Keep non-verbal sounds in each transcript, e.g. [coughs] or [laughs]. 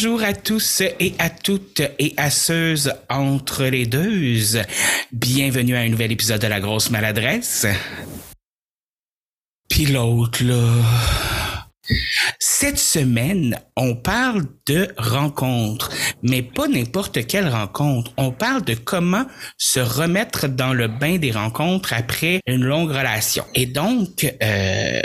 Bonjour à tous et à toutes et à ceux entre les deux. Bienvenue à un nouvel épisode de La Grosse Maladresse. Puis l'autre, là. Cette semaine, on parle de rencontres, mais pas n'importe quelle rencontre. On parle de comment se remettre dans le bain des rencontres après une longue relation. Et donc, euh,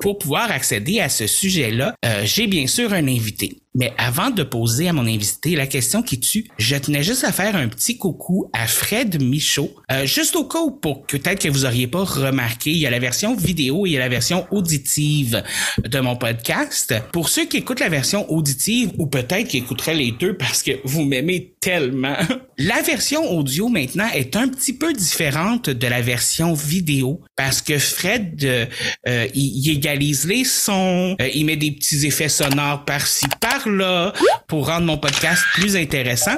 pour pouvoir accéder à ce sujet-là, euh, j'ai bien sûr un invité. Mais avant de poser à mon invité la question qui tue, je tenais juste à faire un petit coucou à Fred Michaud. Euh, juste au cas où, pour que peut-être que vous auriez pas remarqué, il y a la version vidéo et il y a la version auditive de mon podcast. Pour ceux qui écoutent la version auditive peut-être qui écouteraient les deux parce que vous m'aimez tellement, [laughs] la version audio maintenant est un petit peu différente de la version vidéo parce que Fred, euh, euh, il, égalise les sons, euh, il met des petits effets sonores par-ci, par-là pour rendre mon podcast plus intéressant.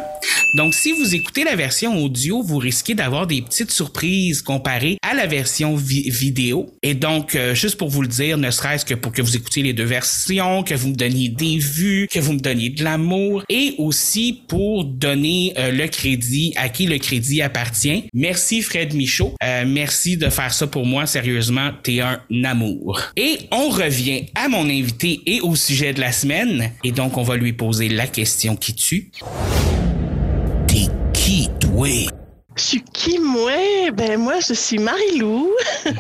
Donc, si vous écoutez la version audio, vous risquez d'avoir des petites surprises comparées à la version vi- vidéo. Et donc, juste pour vous le dire, ne serait-ce que pour que vous écoutiez les deux versions, que vous me donniez des vues, que vous me donniez de l'amour, et aussi pour donner euh, le crédit à qui le crédit appartient. Merci Fred Michaud. Euh, merci de faire ça pour moi. Sérieusement, t'es un amour. Et on revient à mon invité et au sujet de la semaine. Et donc, on va lui poser la question qui tue. T'es qui, toi? Je suis qui, moi? Ben, moi, je suis Marie-Lou. [laughs]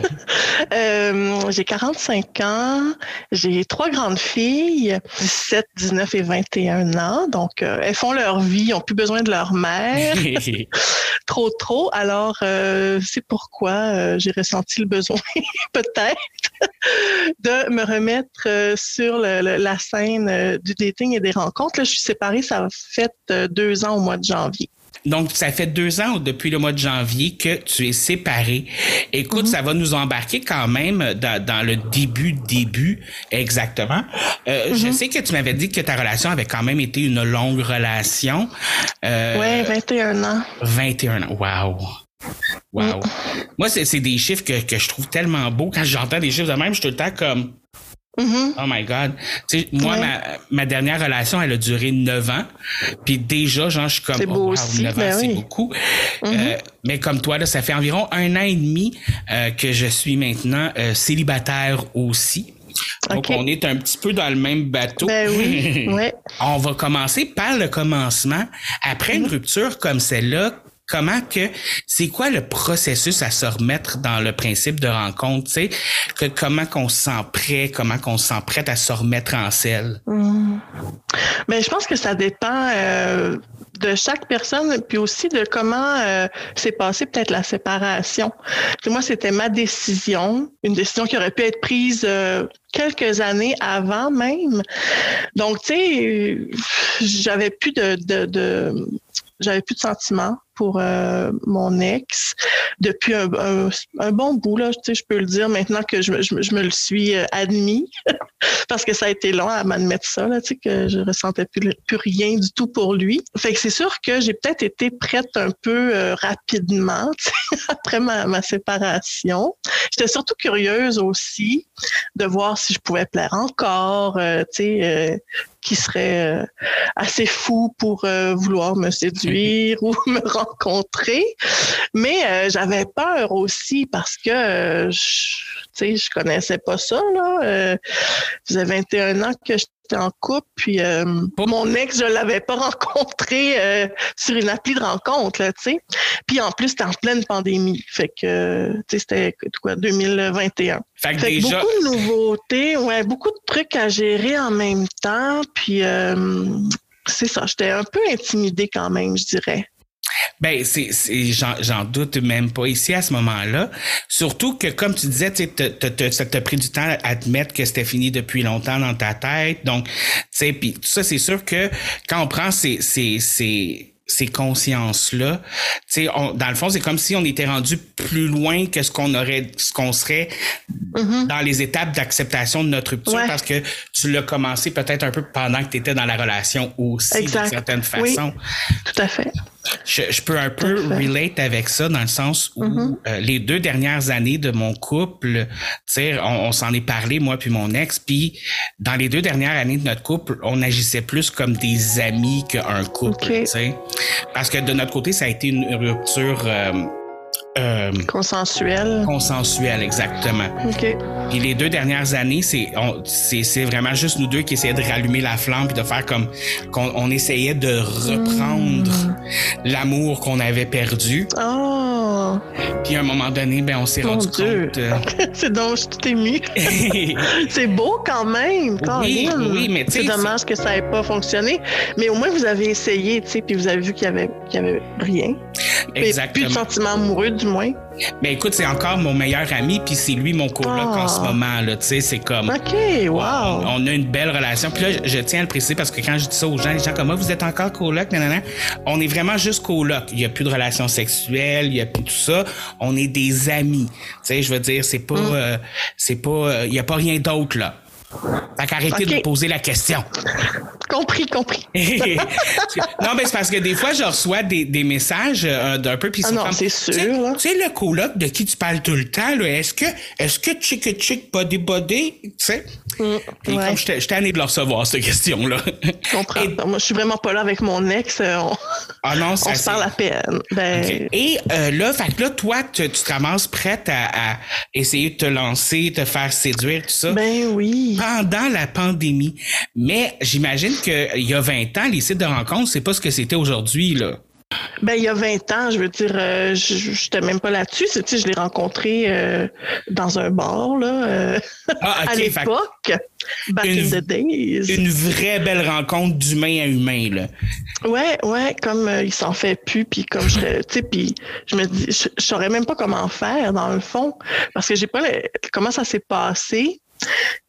Euh, j'ai 45 ans. J'ai trois grandes filles, 17, 19 et 21 ans. Donc, euh, elles font leur vie, n'ont plus besoin de leur mère. [laughs] trop, trop. Alors, euh, c'est pourquoi j'ai ressenti le besoin, [laughs] peut-être, de me remettre sur le- le- la scène du dating et des rencontres. Là, je suis séparée, ça a fait deux ans au mois de janvier. Donc, ça fait deux ans depuis le mois de janvier que tu es séparé. Écoute, ça va nous embarquer quand même dans, dans le début, début, exactement. Euh, Je sais que tu m'avais dit que ta relation avait quand même été une longue relation. Euh, Ouais, 21 ans. 21 ans. Wow. Wow. Moi, c'est c'est des chiffres que, que je trouve tellement beaux. Quand j'entends des chiffres de même, je suis tout le temps comme, Mhm. Oh my God. Tu sais, moi, Ouais. ma, ma dernière relation, elle a duré neuf ans. Puis déjà, genre, je suis comme, C'est oh, beau wow, aussi, ans, ben c'est oui. beaucoup. Mhm. Euh, mais comme toi, là, ça fait environ un an et demi euh, que je suis maintenant euh, célibataire aussi. Donc, on est un petit peu dans le même bateau. Ben oui, [laughs] ouais. On va commencer par le commencement. Après une rupture comme celle-là, comment que c'est quoi le processus à se remettre dans le principe de rencontre, tu sais, que comment qu'on se sent prêt, comment qu'on se sent prête à se remettre en selle? Hmm. Ben, je pense que ça dépend euh, de chaque personne, puis aussi de comment euh, s'est passée peut-être la séparation. Moi, c'était ma décision, une décision qui aurait pu être prise euh, quelques années avant même. Donc, tu sais, j'avais plus de, de, de j'avais plus de sentiments pour euh, mon ex depuis un, bon bout là, je peux le dire maintenant que je, je, je me le suis euh, admis [laughs] parce que ça a été long à m'admettre ça là, que je ressentais plus, plus rien du tout pour lui. Fait que c'est sûr que j'ai peut-être été prête un peu euh, rapidement [laughs] après ma, ma séparation. J'étais surtout curieuse aussi de voir si je pouvais plaire encore, tu sais. qui serait assez fou pour vouloir me séduire [laughs] ou me rencontrer. Mais euh, j'avais peur aussi parce que euh, je, tu sais, je connaissais pas ça. Là. Euh, faisait 21 ans que j'étais en couple, puis euh, mon ex, je l'avais pas [laughs] rencontré euh, sur une appli de rencontre, là, tu sais. Puis en plus, c'était en pleine pandémie. Fait que, tu sais, c'était quoi, 2021. Fait que Fait que déjà, beaucoup de nouveautés, ouais, beaucoup de trucs à gérer en même temps. Puis c'est ça, j'étais un peu intimidée quand même, je dirais. Ben, c'est, c'est, j'en, j'en doute même pas ici à ce moment-là. Surtout que, comme tu disais, tu sais, t'as- t'as- t'as- ça t'a pris du temps à admettre que c'était fini depuis longtemps dans ta tête. Donc, tu sais, puis tout ça, c'est sûr que quand on prend ces, ces, ces, ces consciences-là, tu sais, on- dans le fond, c'est comme si on était rendu plus loin que ce qu'on aurait, ce qu'on serait Mhm. dans les étapes d'acceptation de notre rupture Ouais. parce que tu l'as commencé peut-être un peu pendant que tu étais dans la relation aussi, d'une certaine Oui. façon. Tout à fait. Je, je peux un peu relate avec ça dans le sens où Mhm. euh, les deux dernières années de mon couple, on, on s'en est parlé moi puis mon ex, puis dans les deux dernières années de notre couple, on agissait plus comme des amis qu'un couple, Ok. tu sais, parce que de notre côté, ça a été une rupture euh, euh, Consensuel. consensuelle exactement. OK. Puis les deux dernières années, c'est on- c'est c'est vraiment juste nous deux qui essayaient de rallumer la flamme puis de faire comme qu'on on essayait de reprendre Hmm. l'amour qu'on avait perdu. Oh, Puis à un moment donné, ben on s'est Mon rendu Dieu. compte. euh, [laughs] c'est donc, je tout émue. [laughs] C'est beau quand même, Oui, Caroline. oui, mais C'est dommage que ça n'ait pas fonctionné. Mais au moins, vous avez essayé, tu sais, puis vous avez vu qu'il y avait, qu'il y avait rien. Puis Plus de exactement. sentiments amoureux, du moins. Ben écoute, c'est encore mon meilleur ami puis c'est lui mon coloc Ah. en ce moment là, tu sais, c'est comme OK, wow. On a une belle relation. Puis là, je, je tiens à le préciser parce que quand je dis ça aux gens, les gens comme moi, vous êtes encore coloc, nanana. On est vraiment juste coloc. Il n'y a plus de relation sexuelle, il n'y a plus tout ça. On est des amis. Tu sais, je veux dire, c'est pas, Mm. euh, c'est pas, euh, il n'y a pas rien d'autre là. Fait qu'arrêtez de me poser la question. Compris, compris. [laughs] non, mais c'est parce que des fois, je reçois des, des messages euh, d'un peu, ils Ah non, comme, c'est Tu sais- sûr. Tu sais, le coloc de qui tu parles tout le temps, là, est-ce que, est-ce que chick chick body body, tu sais? Mm, ouais. comme j'étais tanné de le recevoir, cette question-là. Je comprends. Et- Moi, je suis vraiment pas là avec mon ex. euh, On, Ah non, ça on se parle à peine. Ben. Et euh, là, fait que là, toi, tu, tu te ramasses prête à, à essayer de te lancer, te faire séduire, tout ça? ben oui. Pendant la pandémie. Mais j'imagine qu'il y a 20 ans, les sites de rencontres, c'est pas ce que c'était aujourd'hui, là. Ben, il y a 20 ans, je veux dire, euh, je j'étais même pas là-dessus. Tu sais, je l'ai rencontré euh, dans un bar, là, euh, Ah, [laughs] à l'époque. Back Une- in the days. une vraie belle rencontre d'humain à humain, là. Ouais, ouais, comme il s'en fait plus, puis comme je tu sais, puis je me dis, je, je saurais même pas comment faire dans le fond, parce que j'ai pas le- comment ça s'est passé.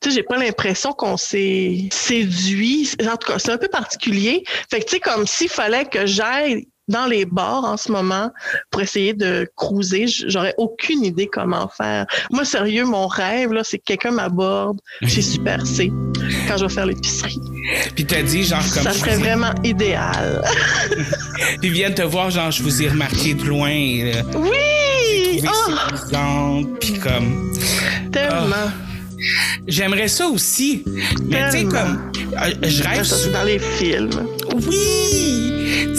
Tu sais, j'ai pas l'impression qu'on s'est séduit. En tout cas, c'est un peu particulier. Fait que tu sais, comme s'il fallait que j'aille dans les bars en ce moment pour essayer de cruiser, j'aurais aucune idée comment faire. Moi, sérieux, mon rêve, là, c'est que quelqu'un m'aborde chez Super C quand je vais faire l'épicerie. Puis t'as dit, genre, comme. Ça serait ai- vraiment idéal. [laughs] Puis viennent te voir, genre, je vous ai remarqué de loin. là. Oui! Oh, séduisante, puis comme. tellement. J'aimerais ça aussi. Mais tu sais, comme. euh, Je rêve Ça, dans les films. Oui!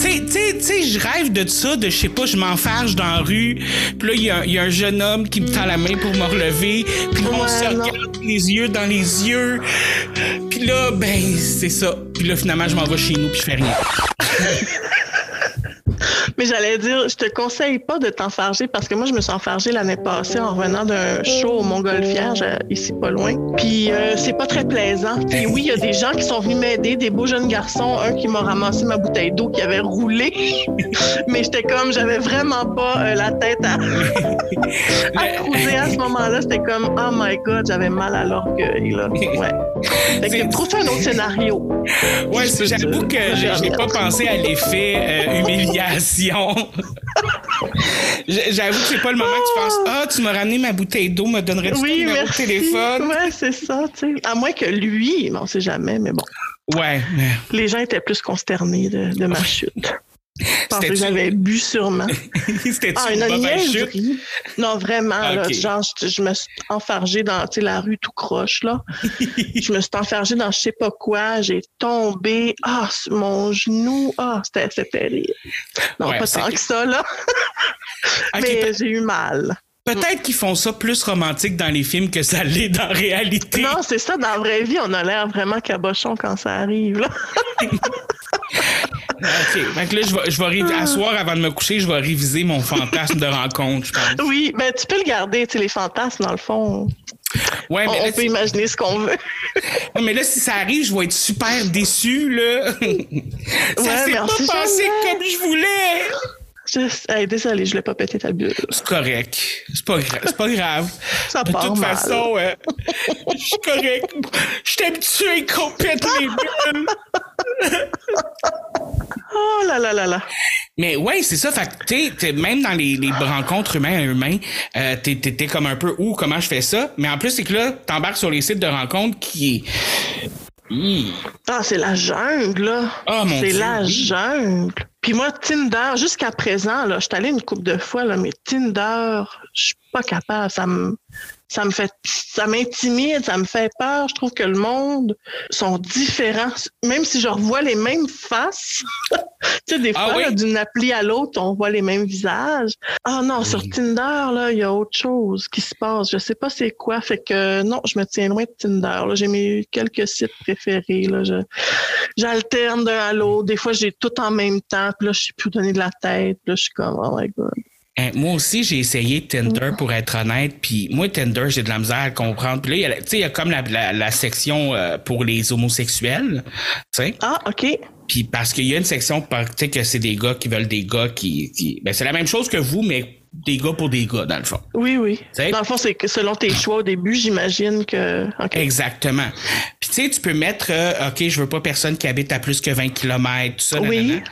Tu sais, je rêve de ça, de je sais pas, je m'enfarge dans la rue, puis là, il y a, il y a un jeune homme qui me tend la main pour me relever, puis là, on Ouais, se regarde les yeux dans les yeux, puis là, ben, c'est ça. Puis là, finalement, je m'en vais chez nous, puis je fais rien. [laughs] Mais j'allais dire, je te conseille pas de t'enfarger parce que moi, je me suis enfargée l'année passée en revenant d'un show au Montgolfière, j'ai- ici pas loin. Puis euh, c'est pas très plaisant. Puis oui, il y a des gens qui sont venus m'aider, des beaux jeunes garçons, un qui m'a ramassé ma bouteille d'eau qui avait roulé. [laughs] Mais j'étais comme, j'avais vraiment pas euh, la tête à, [laughs] à cruiser à ce moment-là. C'était comme, oh my god, j'avais mal à l'orgueil, là. [laughs] Ouais. Fait que trouve-toi un autre scénario. Ouais, j'avoue que j'ai j'ai pas pensé à l'effet euh, humiliation. [laughs] J'avoue que c'est pas le moment que tu penses Ah, tu m'as ramené ma bouteille d'eau, me donnerais-tu ton Oui, numéro de téléphone? Ouais, c'est ça, tu sais. À moins que lui, on sait jamais, mais bon. Ouais, Les gens étaient plus consternés de, de ma chute. [laughs] Que j'avais bu sûrement. [laughs] c'était Ah, une une niaiserie. Non, vraiment, là, genre, je, je me suis enfargée dans la rue tout croche, là. [laughs] je me suis enfargée dans je sais pas quoi, j'ai tombé, ah, sur mon genou, ah, c'était c'était terrible. Non, Ouais, pas tant que ça, là, mais j'ai eu mal. Peut-être qu'ils font ça plus romantique dans les films que ça l'est dans la réalité. Non, c'est ça, dans la vraie vie, on a l'air vraiment cabochon quand ça arrive, là. OK. Que là, je vais, je vais à soir, avant de me coucher, je vais réviser mon fantasme de rencontre, je pense. Oui, ben tu peux le garder, tu sais, les fantasmes, dans le fond. Ouais, On, mais on là, peut imaginer ce qu'on veut. [laughs] mais là, si ça arrive, je vais être super déçu, là. [laughs] ça s'est mais pas passé jamais. comme je voulais. Hey, désolé, je l'ai pas pété ta bulle. C'est correct. C'est pas, gra- pas grave. [laughs] Ça De part toute mal. façon, euh, [laughs] je suis correct. Je suis habitué qu'on pète les bulles. [laughs] Oh là là là là. Mais ouais, c'est ça. Fait que, même dans les, les rencontres humains à humains, euh, t'es, t'es- t'es comme un peu où, comment je fais ça. Mais en plus, c'est que là, t'embarques sur les sites de rencontres qui est. Hi. Ah, c'est la jungle, là. Ah, mon c'est la jungle. Puis moi, Tinder, jusqu'à présent, là, je suis allée une couple de fois, là, mais Tinder, je suis pas capable. Ça me, ça me fait, ça m'intimide, ça me fait peur. Je trouve que le monde sont différents. Même si je revois les mêmes faces, [laughs] tu sais, des Ah fois, oui? d'une appli à l'autre, on voit les mêmes visages. Ah non, sur. Tinder, là, il y a autre chose qui se passe. Je sais pas c'est quoi. Fait que non, je me tiens loin de Tinder. J'ai mes quelques sites préférés. Là. Je, j'alterne d'un à l'autre. Des fois, j'ai tout en même temps. Puis là, je sais plus où donner de la tête. Puis là, je suis comme, oh my God. Hein, moi aussi, j'ai essayé Tinder pour être honnête. Puis moi, Tinder, j'ai de la misère à comprendre. Puis là, il y a, la- tu sais, il y a comme la, la, la section euh, pour les homosexuels. Tu sais. Ah, OK. Puis parce qu'il y a une section, par- tu sais, que c'est des gars qui veulent des gars qui. qui- ben, c'est la même chose que vous, mais des gars pour des gars, dans le fond. Oui, oui. Dans le fond, c'est que selon tes choix au début, j'imagine que. Exactement. Puis tu sais, tu peux mettre, euh, OK, je veux pas personne qui habite à plus que 20 km, tout ça. Oui. nanana.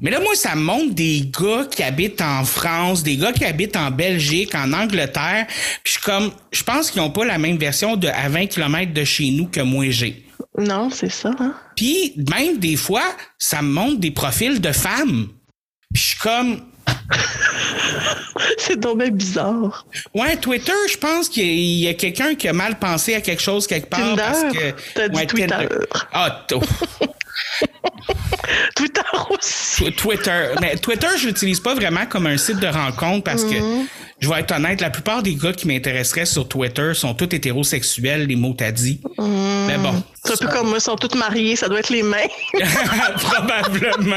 Mais là, moi, ça me montre des gars qui habitent en France, des gars qui habitent en Belgique, en Angleterre. Puis je suis comme, je pense qu'ils ont pas la même version de à 20 km de chez nous que moi j'ai. Non, c'est ça. Hein? Puis même des fois, ça me montre des profils de femmes. Puis je suis comme, [laughs] C'est donc bien bizarre. ouais, Twitter, je pense qu'il y a- quelqu'un qui a mal pensé à quelque chose quelque part. Tinder? Parce que, T'as dit Ouais, Twitter. Tinder. Ah, [laughs] Twitter aussi. Tw- Twitter. Mais Twitter, je l'utilise pas vraiment comme un site de rencontre parce que, je vais être honnête, la plupart des gars qui m'intéresseraient sur Twitter sont tous hétérosexuels, les mots t'as dit. Mais bon. C'est un peu comme moi, ils sont tous mariés, ça doit être les mêmes. [laughs] Probablement.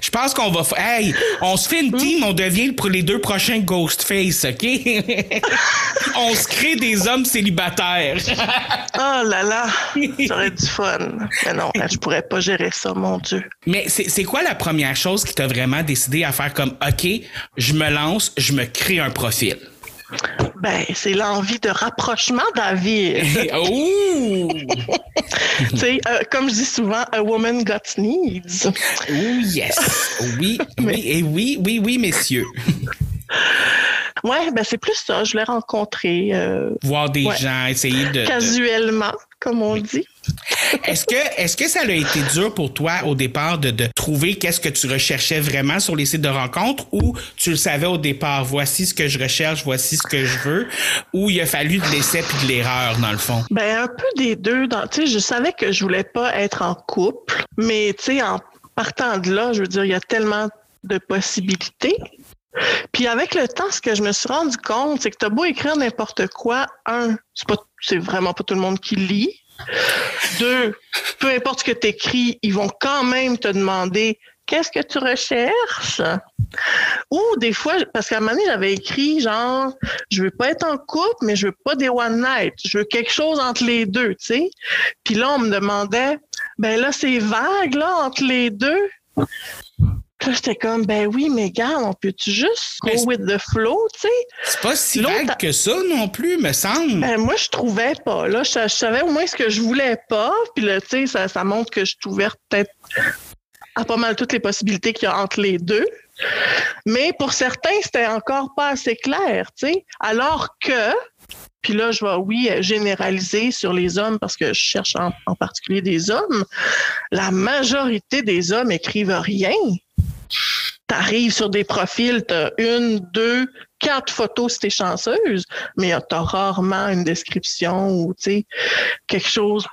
Je pense qu'on va. Hey, on se fait une team, on devient pour les deux prochains Ghostface, OK? [laughs] on se crée des hommes célibataires. [laughs] Oh là là, ça aurait du fun. Mais non, hein, je pourrais pas gérer ça, mon Dieu. Mais c'est quoi la première chose qui t'a vraiment décidé à faire comme OK, je me lance, je me crée un profil? Ben, c'est l'envie de rapprochement, David. [laughs] Tu sais, euh, comme je dis souvent, a woman got needs. Ouh, yes! Oui, [laughs] oui, et oui, oui, oui, messieurs. Ouais, ben c'est plus ça. Je l'ai rencontré euh, Voir des Ouais. gens, essayer de. de- casuellement, comme on dit. Est-ce que, que ça a été dur pour toi au départ de, trouver qu'est-ce que tu recherchais vraiment sur les sites de rencontres ou tu le savais au départ, voici ce que je recherche, voici ce que je veux, ou il a fallu de l'essai puis de l'erreur dans le fond? Ben un peu des deux. Tu sais, je savais que je voulais pas être en couple, mais tu sais, en partant de là, je veux dire, il y a tellement de possibilités. Puis avec le temps, ce que je me suis rendu compte, c'est que tu as beau écrire n'importe quoi, un, c'est c'est vraiment pas tout le monde qui lit. Deux, peu importe ce que tu écris, ils vont quand même te demander qu'est-ce que tu recherches? Ou des fois, parce qu'à un moment donné, j'avais écrit genre, je veux pas être en couple, mais je veux pas des one night. Je veux quelque chose entre les deux, tu sais. Puis là, on me demandait, ben là, c'est vague, là, entre les deux. Puis là, j'étais comme, ben oui, mais gars, on peut-tu juste go Mais with the flow, tu sais? C'est pas si vague que ça non plus, me semble. Ben, moi, je trouvais pas. Là, je, je savais au moins ce que je voulais pas. Puis là, tu sais, ça, ça montre que je suis ouverte peut-être à pas mal toutes les possibilités qu'il y a entre les deux. Mais pour certains, c'était encore pas assez clair, tu sais. Alors que, puis là, je vais, oui, généraliser sur les hommes parce que je cherche en, en particulier des hommes. La majorité des hommes écrivent rien. T'arrives sur des profils, t'as une, deux, quatre photos si t'es chanceuse, mais t'as rarement une description ou, tu quelque chose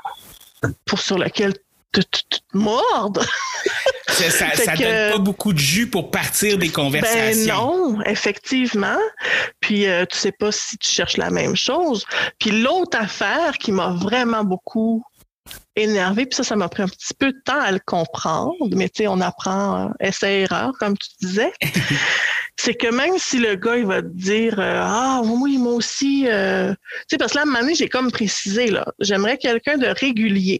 pour sur lequel tu te, mordes. [laughs] Ça, ça, fait ça que- donne pas beaucoup de jus pour partir des Ben conversations. non, effectivement. Puis euh, tu sais pas si tu cherches la même chose. Puis l'autre affaire qui m'a vraiment beaucoup énervé, puis ça, ça m'a pris un petit peu de temps à le comprendre, mais tu sais, on apprend euh, essai-erreur, comme tu disais. [laughs] c'est que même si le gars, il va te dire euh, Ah oui, moi aussi, euh... tu sais, parce que là, à un moment donné, j'ai comme précisé, là, j'aimerais quelqu'un de régulier.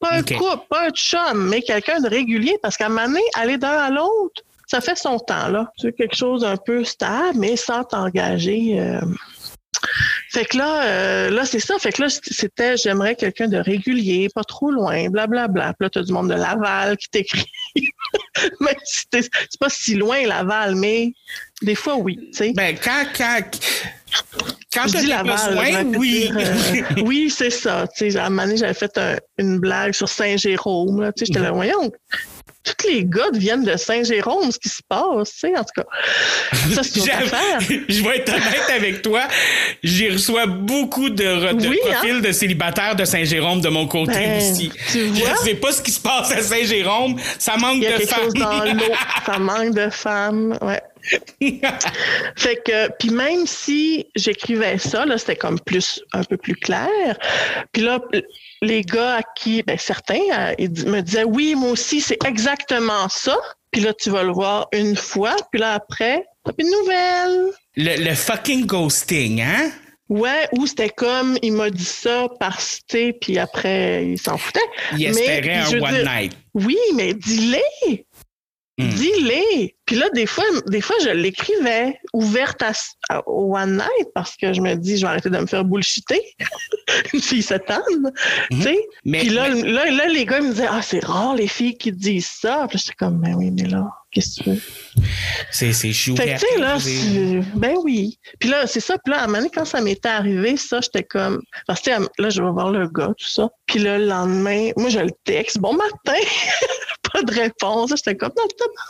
Pas un couple, pas un chum, mais quelqu'un de régulier, parce qu'à un moment donné, aller d'un à l'autre, ça fait son temps, là. Tu veux quelque chose d'un peu stable, mais sans t'engager. Fait que là, euh, là, c'est ça. Fait que là, c'était j'aimerais quelqu'un de régulier, pas trop loin, blablabla. Puis là, t'as du monde de Laval qui t'écrit. [laughs] Même si c'est pas si loin, Laval, mais des fois, oui. tu sais. Ben, quand, quand, Quand Je tu dis as Laval, besoin, oui. dire, euh, [laughs] oui, c'est ça. Tu à un moment donné, j'avais fait un- une blague sur Saint-Jérôme. Tu J'étais Mhm. là, voyons, tous les gars viennent de Saint-Jérôme, ce qui se passe, tu sais, en tout cas. Ça, c'est une affaire. Je vais être honnête avec toi. J'y reçois beaucoup de, re- de Oui, hein? profils de célibataires de Saint-Jérôme de mon côté Ben, aussi. tu vois? Je sais pas ce qui se passe à Saint-Jérôme. Ça manque Il y a de quelque femmes. chose dans l'eau. [laughs] Ça manque de femmes, ouais. Fait que, puis même si j'écrivais ça, là, c'était comme plus, un peu plus clair. Puis là, les gars à qui, ben, certains, euh, ils me disaient, oui, moi aussi, c'est exactement ça. Puis là, tu vas le voir une fois, puis là, après, t'as plus de nouvelles. le, le fucking ghosting, hein? Ouais, ou c'était comme, il m'a dit ça parce que, puis après, il s'en foutait. Il Mais, espérait un one dire- night. Oui, mais dis-les. Hmm. Dis-les. Puis là, des fois, des fois, je l'écrivais ouverte à, à- au One Night parce que je me dis, je vais arrêter de me faire bullshiter. [laughs] Une fille s'étonne. Mhm. Sais? Mais, Puis là, mais- là, là, les gars ils me disaient, ah, c'est rare les filles qui disent ça. Puis j'étais comme, ben oui, mais là, qu'est-ce que tu veux? c'est, c'est chou. Fait que, tu sais, là, ben oui. Puis là, c'est ça. Puis là, à un moment donné, quand ça m'était arrivé, ça, j'étais comme, parce que, là, je vais voir le gars, tout ça. Puis là, le lendemain, moi, je le texte, bon matin. [laughs] Pas de réponse. J'étais comme, non.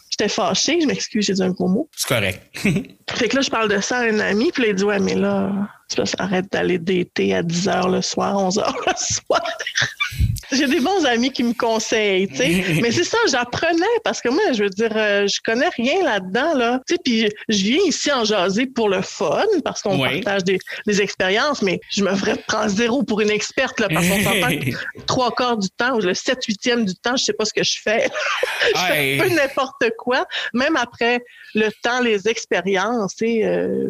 J'étais fâchée, je m'excuse, j'ai dit un gros mot. C'est correct. [laughs] Fait que là, je parle de ça à un ami, puis là, il dit, ouais, mais là, que arrête d'aller dater à 10 h le soir, 11 h le soir. [laughs] J'ai des bons amis qui me conseillent, tu sais. [laughs] Mais c'est ça, j'apprenais parce que moi, je veux dire, euh, je connais rien là-dedans, là. Tu sais, puis je viens ici en jaser pour le fun parce qu'on Ouais. partage des, des expériences, mais je me ferais prendre zéro pour une experte, là, parce qu'on [laughs] s'entend trois quarts du temps ou le 7 huitième du temps, je sais pas ce que je fais. je fais un peu n'importe quoi, même après le temps, les expériences, tu sais, euh,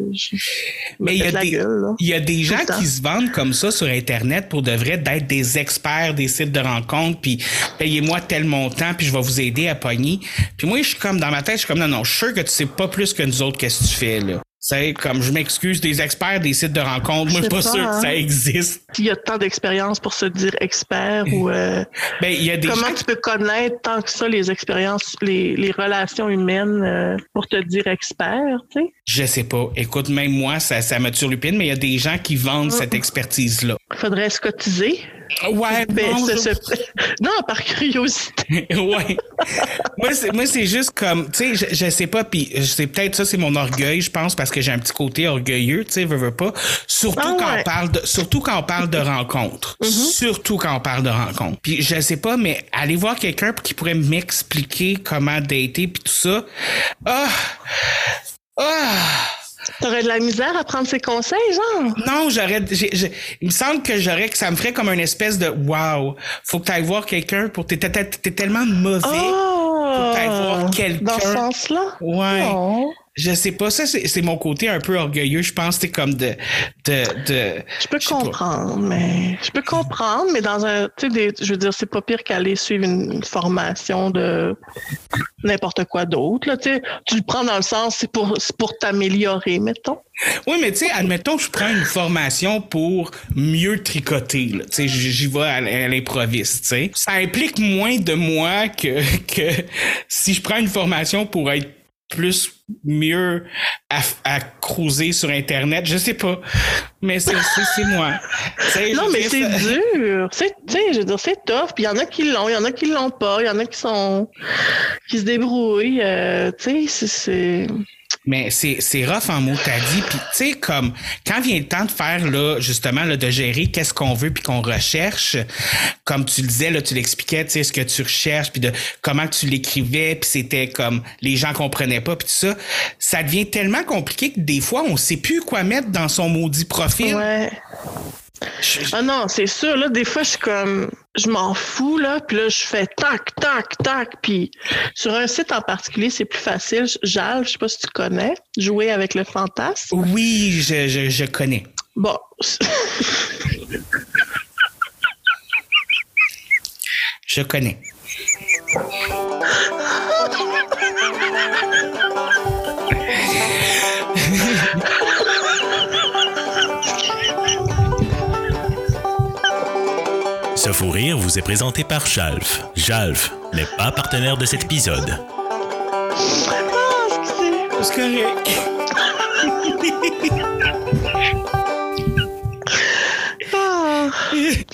Mais il y a la des- gueule, là. Il y a des gens qui se vendent comme ça sur Internet pour de vrai d'être des experts des sites de rencontres, puis payez-moi tel montant, puis je vais vous aider à pogner. Puis moi, je suis comme dans ma tête, je suis comme non, non, je suis sûr que tu sais pas plus que nous autres qu'est-ce que tu fais là. C'est comme je m'excuse des experts des sites de rencontres, moi je suis pas, sûr hein. que ça existe. Il y a tant d'expériences pour se dire expert ou euh, [laughs] Ben il y a des comment gens tu peux connaître tant que ça les expériences, les, les relations humaines euh, pour te dire expert, tu sais? je sais pas. Écoute, même moi ça ça me turlupine, mais il y a des gens qui vendent Mm. cette expertise là. Faudrait se cotiser. Ouais, Ben, non, je- non, par curiosité. [laughs] ouais. moi, c'est, moi, c'est juste comme, tu sais, je, je sais pas, puis c'est peut-être ça, c'est mon orgueil, je pense, parce que j'ai un petit côté orgueilleux, tu sais, veux, veux pas. Surtout Ah quand on parle de, surtout quand on parle de rencontres. [laughs] Surtout quand on parle de rencontres. Puis je sais pas, mais aller voir quelqu'un qui pourrait m'expliquer comment dater puis tout ça. Ah! Ah! T'aurais de la misère à prendre ses conseils, genre? Non, j'aurais. il me semble que j'aurais que ça me ferait comme une espèce de wow. Faut que tu ailles voir quelqu'un pour t'es, tellement mauvais. Oh! t'ailles voir quelqu'un. Dans ce sens-là? Ouais. Non. Je sais pas, ça c'est, mon côté un peu orgueilleux, je pense, c'est comme de de de. Je peux pas. comprendre, mais je peux comprendre, mais dans un, tu sais, je veux dire, c'est pas pire qu'aller suivre une formation de n'importe quoi d'autre. Là, tu sais, tu le prends dans le sens, c'est pour, c'est pour t'améliorer, mettons. Oui, mais tu sais, admettons que je prends une formation pour mieux tricoter, là. Tu sais, j'y vais à l'improviste, tu sais. Ça implique moins de moi que que si je prends une formation pour être plus mieux à, à cruiser sur internet, je sais pas. Mais c'est moi. Non, mais c'est ça- dur. C'est, je veux dire, c'est tough. Puis il y en a qui l'ont, il y en a qui l'ont pas. Il y en a qui sont, qui se débrouillent. euh, tu sais, c'est, Mais c'est, c'est rough en mots t'as dit. Puis tu sais, comme quand vient le temps de faire là, justement, là, de gérer qu'est-ce qu'on veut puis qu'on recherche, comme tu le disais, là, tu l'expliquais, tu sais, ce que tu recherches, puis de comment tu l'écrivais, puis c'était comme les gens comprenaient pas, puis tout ça, ça devient tellement compliqué que des fois, on sait plus quoi mettre dans son maudit profil. ouais. Ah non, c'est sûr. Là, des fois, je suis comme, je m'en fous là, puis là, je fais tac, tac, tac, puis sur un site en particulier, c'est plus facile. Jal, je sais pas si tu connais, jouer avec le fantasme. oui, je, je, je connais. Bon, Je connais. [laughs] Ce fou rire vous est présenté par Jalf. Jalf n'est pas partenaire de cet épisode. Ah, excusez. C'est correct.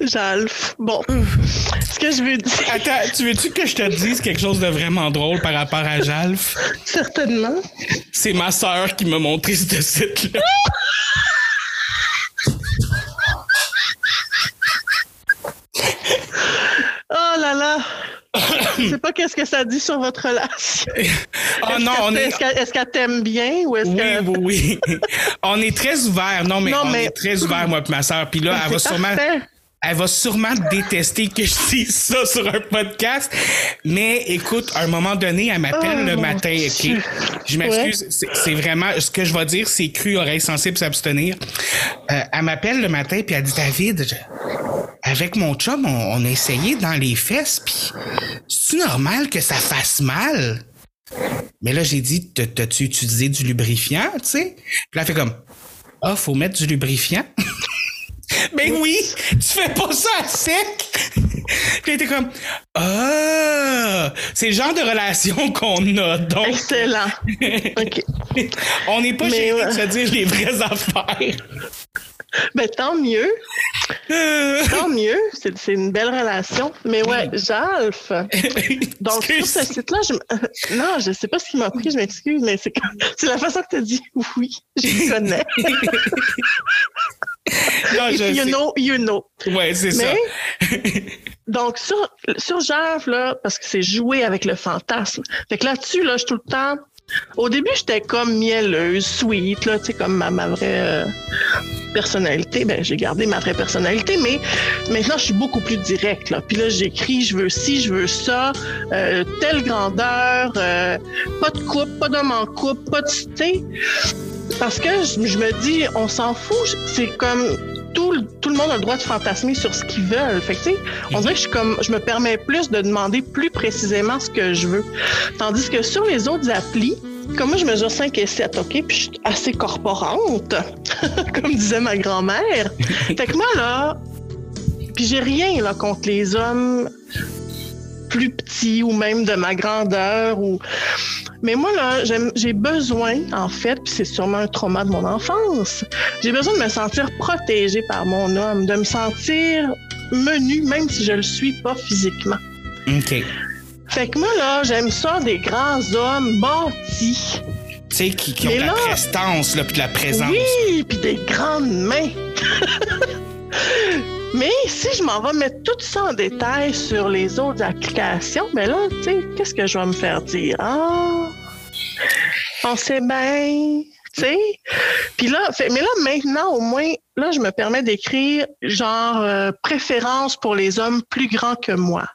Jalf. Bon. Ce que je veux dire. Attends, tu veux-tu que je te dise quelque chose de vraiment drôle par rapport à Jalf? Certainement. C'est ma sœur qui m'a montré ce site-là. Je sais pas qu'est-ce que ça dit sur votre relation. [laughs] Oh non, Est-ce on qu'elle- est. Est-ce qu'elle est-ce qu'elle t'aime bien ou est-ce Oui, que. oui, oui. [laughs] On est très ouvert. Non, mais Non, on mais- est très ouvert, moi et ma sœur. Puis là, elle va sûrement. parfait. Elle va sûrement détester que je dise ça sur un podcast. Mais écoute, à un moment donné, elle m'appelle Oh, le matin. OK? Je m'excuse. C'est- C'est vraiment... Ce que je vais dire, c'est cru, oreille sensible, s'abstenir. Euh, elle m'appelle le matin, puis elle dit, David, je- avec mon chum, on, on a essayé dans les fesses, puis c'est normal que ça fasse mal? Mais là, j'ai dit, T'as- t'as-tu utilisé du lubrifiant, tu sais? Puis là, elle fait comme, ah, faut mettre du lubrifiant. [laughs] Ben oui, tu fais pas ça à sec. Puis elle était comme, ah, c'est le genre de relation qu'on a. Donc, Excellent. OK. [laughs] on n'est pas gêné ouais. de se dire les vraies affaires. Ben, tant mieux. [laughs] Tant mieux. C'est c'est une belle relation. Mais ouais, Jalf. [laughs] Donc, sur ce site-là, je... m- non, je sais pas ce qui m'a pris, je m'excuse, mais c'est comme- c'est la façon que tu as dit oui, je le connais. [laughs] Non, je you sais. know, you know. Ouais, c'est ça. [laughs] Donc, sur, sur Jalf, là, parce que c'est jouer avec le fantasme. Fait que là-dessus, là, je suis tout le temps. Au début, j'étais comme mielleuse, sweet, là, tu sais, comme ma, vraie euh, personnalité. Ben, j'ai gardé ma vraie personnalité, mais maintenant, je suis beaucoup plus directe. Puis là, j'écris, je veux ci, je veux ça, euh, telle grandeur, euh, pas de coupe, pas d'homme en coupe, pas de, tu sais. Parce que je me dis, on s'en fout. C'est comme tout, le- tout le monde a le droit de fantasmer sur ce qu'ils veulent. Fait que, on dirait que je, suis comme, je me permets plus de demander plus précisément ce que je veux. Tandis que sur les autres applis, comme moi, je mesure 5 et 7, OK? Puis je suis assez corporante, [laughs] comme disait ma grand-mère. [laughs] Fait que moi, là, puis j'ai rien là, contre les hommes plus petits ou même de ma grandeur ou mais moi là j'ai besoin en fait puis c'est sûrement un trauma de mon enfance j'ai besoin de me sentir protégée par mon homme de me sentir menu même si je le suis pas physiquement OK. fait que moi là j'aime ça des grands hommes bâtis Tu sais, qui, qui ont de la prestance, là, puis de la présence. Oui, puis des grandes mains. [laughs] Mais si je m'en vais mettre tout ça en détail sur les autres applications, ben là, tu sais, qu'est-ce que je vais me faire dire? Ah, on sait bien, tu sais? Puis là, fait- mais là, maintenant, au moins, là, je me permets d'écrire genre euh, préférence pour les hommes plus grands que moi.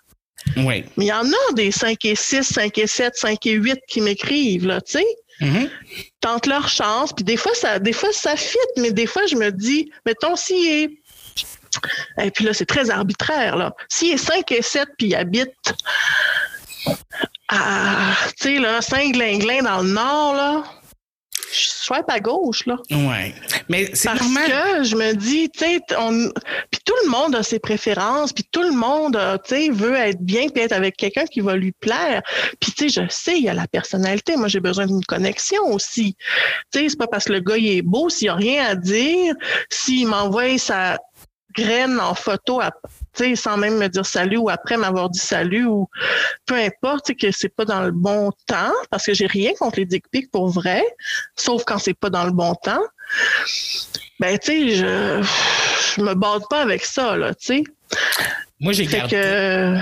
Oui. Mais il y en a des 5 et 6, 5 et 7, 5 et 8 qui m'écrivent, là, tu sais? Mhm. tentent leur chance. Puis des fois, ça, des fois, ça fit, mais des fois, je me dis, mettons, s'il est. Et puis là, c'est très arbitraire, là. S'il est 5 et 7, puis il habite à, tu sais, là, Saint-Glinglin dans le nord, là, je swipe à gauche, là. Ouais. Mais c'est Parce normal. que je me dis, tu sais, on... puis tout le monde a ses préférences, puis tout le monde, euh, tu sais, veut être bien, puis être avec quelqu'un qui va lui plaire. Puis tu sais, je sais, il y a la personnalité. Moi, j'ai besoin d'une connexion aussi. Tu sais, c'est pas parce que le gars il est beau, s'il y a rien à dire, s'il m'envoie sa graine en photo, à- tu sais, sans même me dire salut ou après m'avoir dit salut ou peu importe, tu sais, que c'est pas dans le bon temps, parce que j'ai rien contre les dick pics pour vrai, sauf quand c'est pas dans le bon temps. Ben, tu sais, je, je me bade pas avec ça, là, tu sais. Moi, j'ai Fait gardé. que,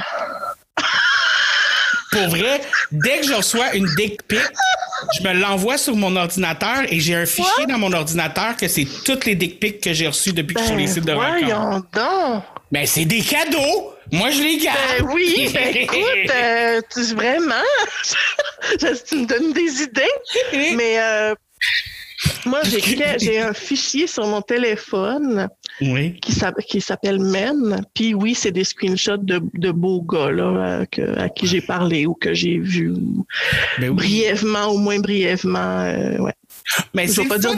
Pour vrai, dès que je reçois une dick pic, je me l'envoie sur mon ordinateur et j'ai un fichier dans mon ordinateur que c'est toutes les dick pics que j'ai reçues depuis que je suis sur les ben, sites de rencontres. voyons donc. Ben, c'est des cadeaux! Moi, je les garde! Ben oui, ben [laughs] écoute, euh, tu, vraiment, [laughs] tu me donnes des idées. Mais euh, moi, j'ai [laughs] un fichier sur mon téléphone Oui. qui s'app- qui s'appelle Men. Puis oui, c'est des screenshots de, de beaux gars là, que- à qui j'ai parlé ou que j'ai vu Ben oui. brièvement ou moins brièvement. euh, ouais. Mais Je c'est vais pas dire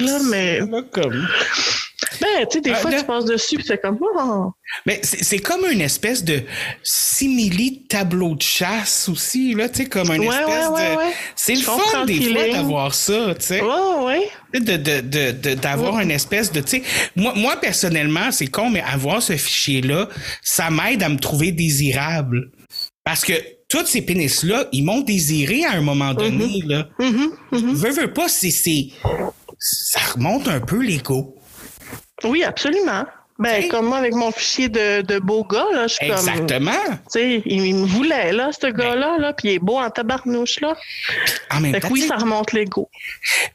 là, ça, mais- là, comme... Ben, tu sais, des Ah, fois, tu passes dessus, c'est comme, oh. Mais c'est comme une espèce de simili tableau de chasse aussi, là, tu sais, comme une Ouais, espèce ouais, ouais, de. C'est le fun des fois d'avoir ça, tu sais. Ouais. de de de de- d'avoir une espèce de tu sais moi moi personnellement c'est con mais avoir ce fichier là ça m'aide à me trouver désirable parce que tous ces pénis là ils m'ont désiré à un moment donné là Mhm, mhm. veux veux pas c'est c'est ça remonte un peu l'ego Oui, absolument. Ben, comme moi, avec mon fichier de, de beau gars, là, je suis comme. exactement Tu sais, il, me voulait, là, ce gars-là, là, puis il est beau en tabarnouche, là. en même Fait temps que oui, ça remonte l'ego.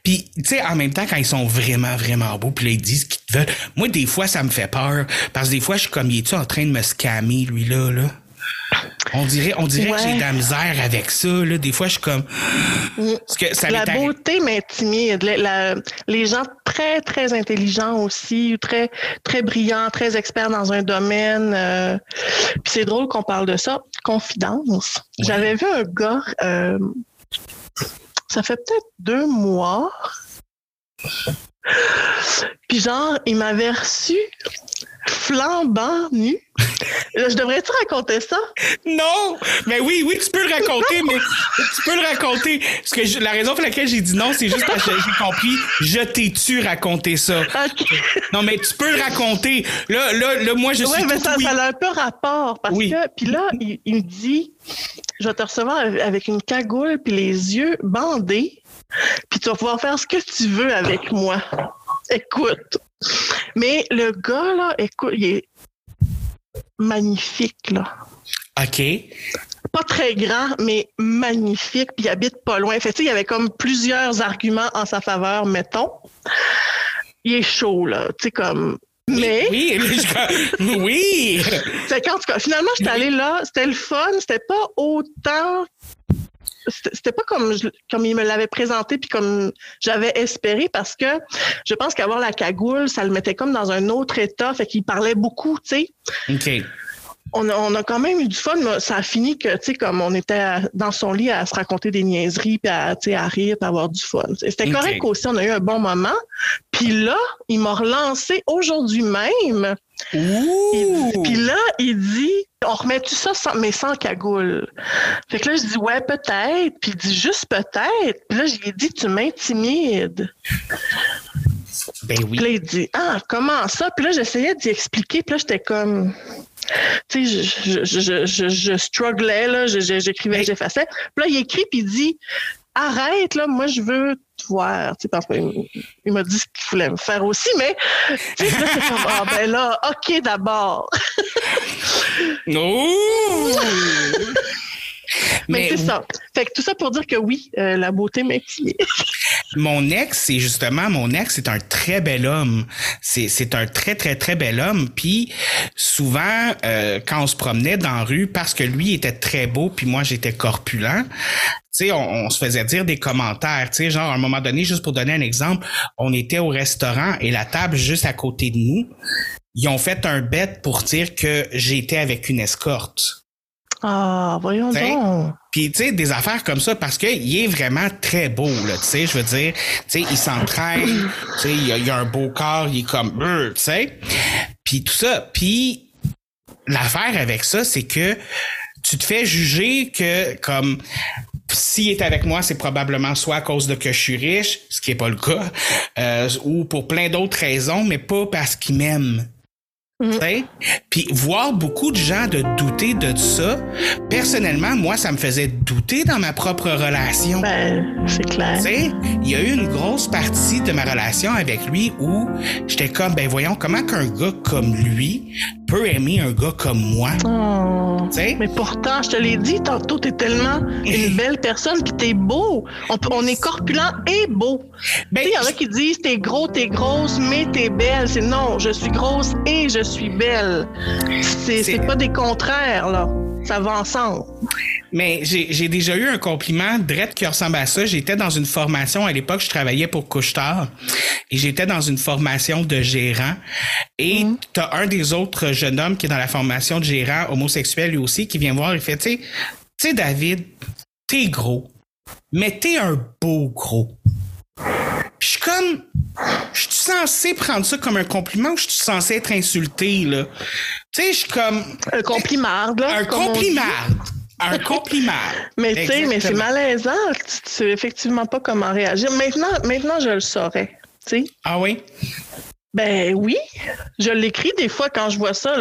Puis, tu sais, en même temps, quand ils sont vraiment, vraiment beaux, puis là, ils disent qu'ils te veulent. Moi, des fois, ça me fait peur. Parce que des fois, je suis comme, il est-tu en train de me scammer, lui-là, là? On dirait, on dirait que j'ai de la misère avec ça, là. Des fois, je suis comme. Parce que ça La beauté m'intimide. La- la- les gens très, très intelligents aussi, très, très brillants, très experts dans un domaine. euh, Puis c'est drôle qu'on parle de ça. Confidence. J'avais vu un gars, euh, ça fait peut-être deux mois. Puis genre, il m'avait reçu flambant nu. Je devrais-tu raconter ça? Non! Mais oui, oui, tu peux le raconter, [laughs] mais tu peux le raconter. Parce que je- la raison pour laquelle j'ai dit non, c'est juste parce que j'ai compris, je t'ai-tu raconté ça? Non, mais tu peux le raconter. Là, là, là, moi, je suis. Oui, mais ça, oui. ça a un peu rapport parce Oui. que puis là, il, il me dit je vais te recevoir avec une cagoule puis les yeux bandés, puis tu vas pouvoir faire ce que tu veux avec moi. Écoute. Mais le gars là, écoute, il est magnifique là. OK. Pas très grand, mais magnifique, puis il habite pas loin. Fait il y avait comme plusieurs arguments en sa faveur, mettons. Il est chaud là, tu sais comme mais Oui, je- [laughs] oui. C'est quand, en tout cas, finalement, j'étais allée là, c'était le fun, c'était pas autant. C'était pas comme, comme il me l'avait présenté puis comme j'avais espéré parce que je pense qu'avoir la cagoule, ça le mettait comme dans un autre état, fait qu'il parlait beaucoup, tu sais. On a, on a quand même eu du fun, mais ça a fini que, tu sais, comme on était à- dans son lit à se raconter des niaiseries, puis à, à rire, puis à avoir du fun. C'était correct aussi, on a eu un bon moment. Puis là, il m'a relancé aujourd'hui même. Puis là, il dit, on remet-tu ça sans, mais sans cagoule? Fait que là, je dis, ouais, peut-être. Puis il dit, juste peut-être. Puis là, j'ai dit, tu m'intimides. Ben oui. Puis là, il dit, ah, comment ça? Puis là, j'essayais d'y expliquer. Puis là, j'étais comme, tu sais, je, je, je, je, je strugglais, là. J'écrivais, Mais- j'effaçais. Puis là, il écrit, puis il dit, arrête, là, moi, je veux te voir. Tu sais, parce qu'il il m'a dit ce qu'il voulait me faire aussi, mais, tu sais, là, c'est comme, ah, ben là, OK, d'abord. [laughs] Ouh! [laughs] Mais, c'est ça. Tout ça pour dire que oui, euh, la beauté m'intimide. Mon ex, c'est justement, mon ex, c'est un très bel homme. C'est, un très, très, très bel homme. Puis souvent, euh, quand on se promenait dans la rue, parce que lui était très beau, puis moi, j'étais corpulent, on, on se faisait dire des commentaires. Tu genre, à un moment donné, juste pour donner un exemple, on était au restaurant et la table juste à côté de nous, ils ont fait un bet pour dire que j'étais avec une escorte. Ah, voyons T'sais, donc. Puis, tu sais, des affaires comme ça, parce qu'il est vraiment très beau, là, tu sais, je veux dire, tu sais, il s'entraîne, [clears throat] tu sais, il a, il a un beau corps, il est comme, euh, tu sais, puis tout ça. Puis, l'affaire avec ça, c'est que tu te fais juger que, comme, s'il est avec moi, c'est probablement soit à cause de que je suis riche, ce qui est pas le cas, euh, ou pour plein d'autres raisons, mais pas parce qu'il m'aime. Sais? Puis voir beaucoup de gens de douter de ça, personnellement, moi, ça me faisait douter dans ma propre relation. Ben, c'est clair. Il y a eu une grosse partie de ma relation avec lui où j'étais comme, ben voyons, comment qu'un gars comme lui peut aimer un gars comme moi? Oh. Mais pourtant, je te l'ai dit tantôt, t'es tellement une belle personne, puis t'es beau. On, est corpulent et beau. Ben, il y en a qui disent t'es gros, t'es grosse, mais t'es belle. C'est non, je suis grosse et je suis belle. C'est pas des contraires, là. Ça va ensemble. Mais j'ai déjà eu un compliment drette qui ressemble à ça. J'étais dans une formation à l'époque, je travaillais pour Couchetard et j'étais dans une formation de gérant. Et t'as un des autres jeunes hommes qui est dans la formation de gérant homosexuel lui aussi qui vient me voir et fait, tu sais, David, t'es gros, mais t'es un beau gros. Je suis comme, je suis censé prendre ça comme un compliment ou je suis censé être insulté, là? Tu sais, je suis comme. Un compliment, là. Un compliment. Un compliment. [laughs] Mais tu sais, mais c'est malaisant. Tu, sais effectivement pas comment réagir. Maintenant, maintenant je le saurais. Tu sais. Ah oui? Ben oui, je l'écris des fois quand je vois ça.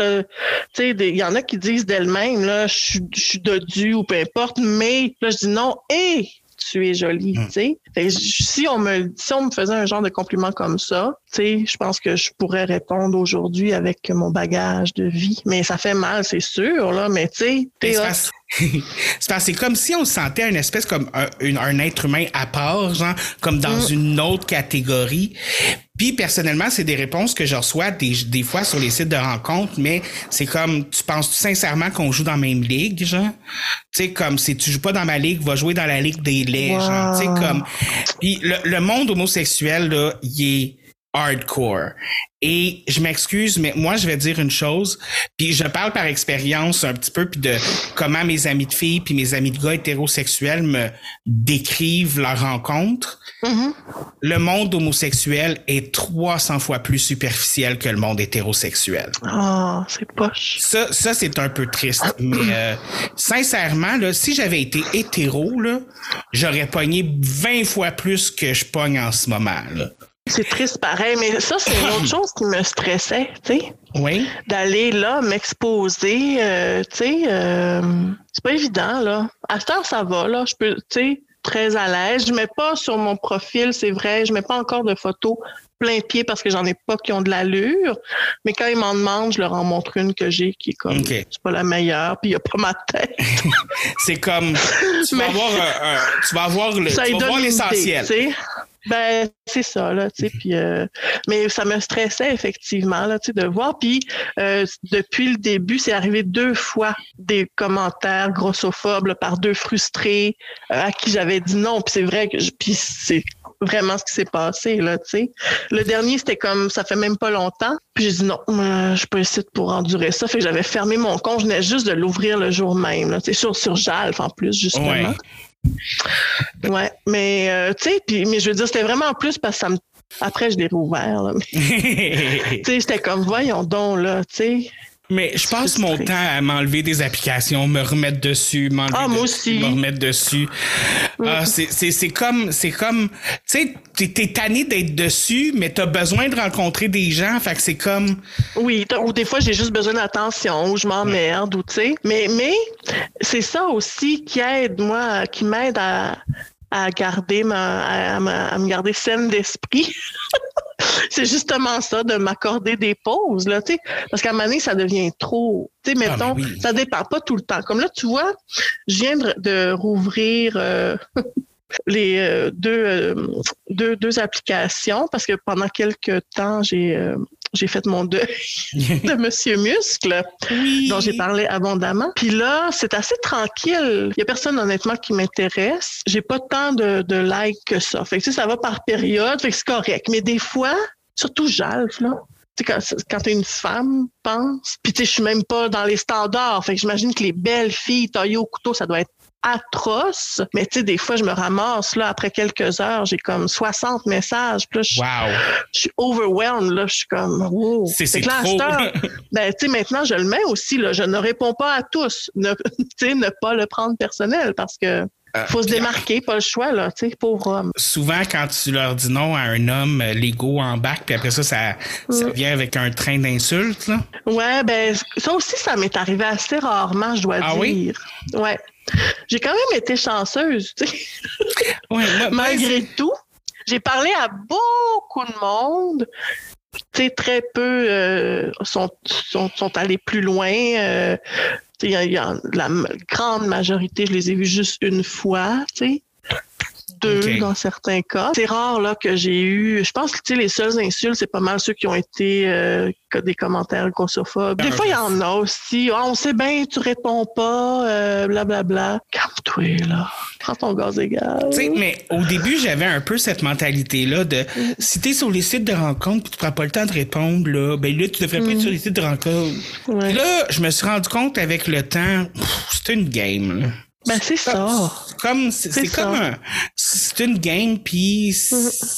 il y en a qui disent d'elles-mêmes, là, je suis- dodue ou peu importe, mais là, je dis non, et tu es jolie, Hmm. tu sais. Si on, me, si on me faisait un genre de compliment comme ça, tu sais, je pense que je pourrais répondre aujourd'hui avec mon bagage de vie. Mais ça fait mal, c'est sûr, là, mais tu sais, [laughs] C'est parce- que comme si on se sentait une espèce comme un, une- un être humain à part, genre, comme dans Mm. une autre catégorie. Puis personnellement, c'est des réponses que je reçois des, des fois sur les sites de rencontres, mais c'est comme, tu penses sincèrement qu'on joue dans la même ligue, genre? Tu sais, comme, si tu joues pas dans ma ligue, va jouer dans la ligue des laits, Wow. genre. Tu sais, comme, puis le, le monde homosexuel, là, il est hardcore. Et je m'excuse, mais moi, je vais dire une chose, puis je parle par expérience un petit peu, puis de comment mes amis de filles puis mes amis de gars hétérosexuels me décrivent leur rencontre. Mhm. Le monde homosexuel est 300 fois plus superficiel que le monde hétérosexuel. Ah, c'est poche. Ça, ça c'est un peu triste. Mais euh, sincèrement, là, si j'avais été hétéro, là, j'aurais pogné 20 fois plus que je pogne en ce moment. Là. C'est triste pareil, mais ça, c'est une autre chose qui me stressait, tu sais. Oui? d'aller là m'exposer, euh, tu sais, euh, c'est pas évident là. À cette heure, ça va là, je peux, tu sais, très à l'aise. Je mets pas sur mon profil, c'est vrai, je mets pas encore de photos plein pied parce que j'en ai pas qui ont de l'allure. Mais quand ils m'en demandent, je leur en montre une que j'ai qui est comme, c'est pas la meilleure, puis il y a pas ma tête. [laughs] C'est comme tu vas Mais- avoir un- un- tu vas avoir le tu vas voir l'essentiel. Ben, c'est ça, là, tu sais, puis... euh, mais ça me stressait, effectivement, là, tu sais, de voir. Puis, euh, depuis le début, c'est arrivé deux fois des commentaires grossophobes par deux frustrés euh, à qui j'avais dit non. Puis c'est vrai que... Puis c'est vraiment ce qui s'est passé, là, tu sais. Le dernier, c'était comme... Ça fait même pas longtemps. Puis j'ai dit non, je suis pas ici pour endurer ça. Fait que j'avais fermé mon compte. Je venais juste de l'ouvrir le jour même, là, tu sur, sur Jalf, en plus, justement. Ouais. Ouais, mais euh, tu sais, mais je veux dire, c'était vraiment en plus parce que ça me. Après, je l'ai rouvert. [laughs] Tu sais, j'étais comme, voyons donc, là, tu sais. Mais je passe mon temps à m'enlever des applications, me remettre dessus, m'enlever Ah, moi dessus, aussi. me remettre dessus. Ah, c'est, c'est, c'est comme, c'est comme, tu sais, t'es, t'es tanné d'être dessus, mais t'as besoin de rencontrer des gens, fait que c'est comme, Oui, ou des fois, j'ai juste besoin d'attention, ou je m'emmerde, ou tu sais. Mais, mais c'est ça aussi qui aide, moi, qui m'aide à, à garder ma, à, à me garder saine d'esprit. [laughs] [laughs] c'est justement ça, de m'accorder des pauses, là, tu sais. Parce qu'à un moment donné, ça devient trop. Tu sais, Ah, mettons, oui. ça dépend pas tout le temps. Comme là, tu vois, je viens de, de rouvrir euh, [laughs] les euh, deux, euh, deux, deux applications parce que pendant quelques temps, j'ai euh, j'ai fait mon deuil [laughs] de Monsieur Muscle, dont j'ai parlé abondamment. Puis là, c'est assez tranquille. Il y a personne, honnêtement, qui m'intéresse. J'ai pas tant de, de likes que ça. Fait que, tu sais, ça va par période. Fait que c'est correct. Mais des fois, surtout Jalf, là. Tu sais, quand, quand t'es une femme, pense. Puis tu sais, je suis même pas dans les standards. Fait que j'imagine que les belles filles taillées au couteau, ça doit être atroce. Mais tu sais, des fois, je me ramasse, là, après quelques heures, j'ai comme 60 messages. Puis là, je, wow. je suis overwhelmed, là. Je suis comme, wow. C'est, heure, [laughs] ben, tu sais, maintenant, je le mets aussi, là. Je ne réponds pas à tous. Ne, [laughs] tu sais, ne pas le prendre personnel parce que Euh, faut se démarquer, pas le choix, là. Tu sais, pauvre homme. Souvent, quand tu leur dis non à un homme, euh, l'ego embarque, puis après ça, ça, ça Mm. vient avec un train d'insultes, là. Ouais, ben, ça aussi, ça m'est arrivé assez rarement, je dois Ah oui? dire. Ouais. J'ai quand même été chanceuse, tu sais. [laughs] Moi, malgré tout. J'ai parlé à beaucoup de monde. Tu sais, très peu euh, sont, sont, sont allés plus loin. Euh, tu sais, y a- il y a la grande majorité, je les ai vus juste une fois, tu sais. Deux dans certains cas. C'est rare là que j'ai eu. Je pense que tu sais, les seuls insultes, c'est pas mal ceux qui ont été euh, des commentaires grossophobes. Des Ah, fois, il y en a aussi. Ah, on sait bien, tu réponds pas, euh, blablabla. Calme-toi, là. Prends ton gaz égal. Tu sais, mais au début, j'avais un peu cette mentalité-là de si t'es sur les sites de rencontres et tu prends pas le temps de répondre, là, ben là, tu devrais pas être sur les sites de rencontres. Ouais. Là, je me suis rendu compte avec le temps, c'est une game. là. Ben, c'est ça. C'est comme, c'est comme un, c'est une game, puis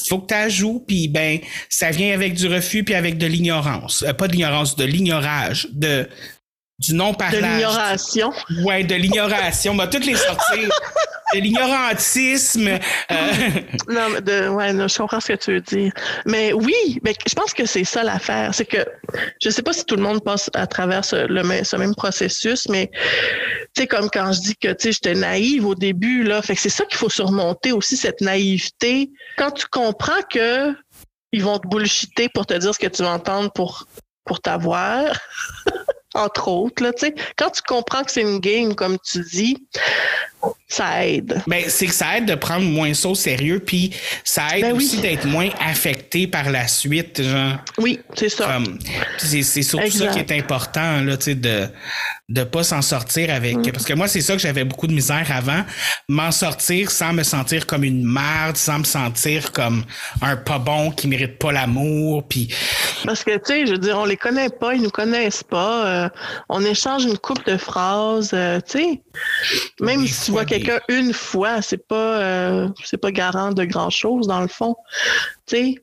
faut que tu joues, puis ben ça vient avec du refus puis avec de l'ignorance, Euh, pas de l'ignorance, de l'ignorage, de du non De l'ignoration. Ouais, de l'ignoration. On va toutes les sortir. [laughs] de l'ignorantisme. euh, [laughs] Non, de, ouais, non, je comprends ce que tu veux dire. Mais oui, mais je pense que c'est ça l'affaire. C'est que je sais pas si tout le monde passe à travers ce, le même, ce même processus, mais tu sais, comme quand je dis que j'étais naïve au début, là, fait que c'est ça qu'il faut surmonter aussi, cette naïveté. Quand tu comprends que ils vont te bullshiter pour te dire ce que tu vas entendre pour, pour t'avoir. [laughs] Entre autres, là. Quand tu comprends que c'est une game, comme tu dis, ça aide. ben, c'est que ça aide de prendre moins ça au sérieux, puis ça aide Ben oui. aussi d'être moins affecté par la suite, genre. Oui, c'est ça. C'est, surtout ça qui est important, là, tu sais, de de pas s'en sortir avec. Mm. Parce que moi, c'est ça que j'avais beaucoup de misère avant, m'en sortir sans me sentir comme une merde, sans me sentir comme un pas bon qui mérite pas l'amour, puis Parce que, tu sais, je veux dire, on les connaît pas, ils nous connaissent pas. euh, on échange une couple de phrases, euh, tu sais. Même si vois quelqu'un une fois, c'est pas, euh, c'est pas garant de grand chose, dans le fond. Tu sais?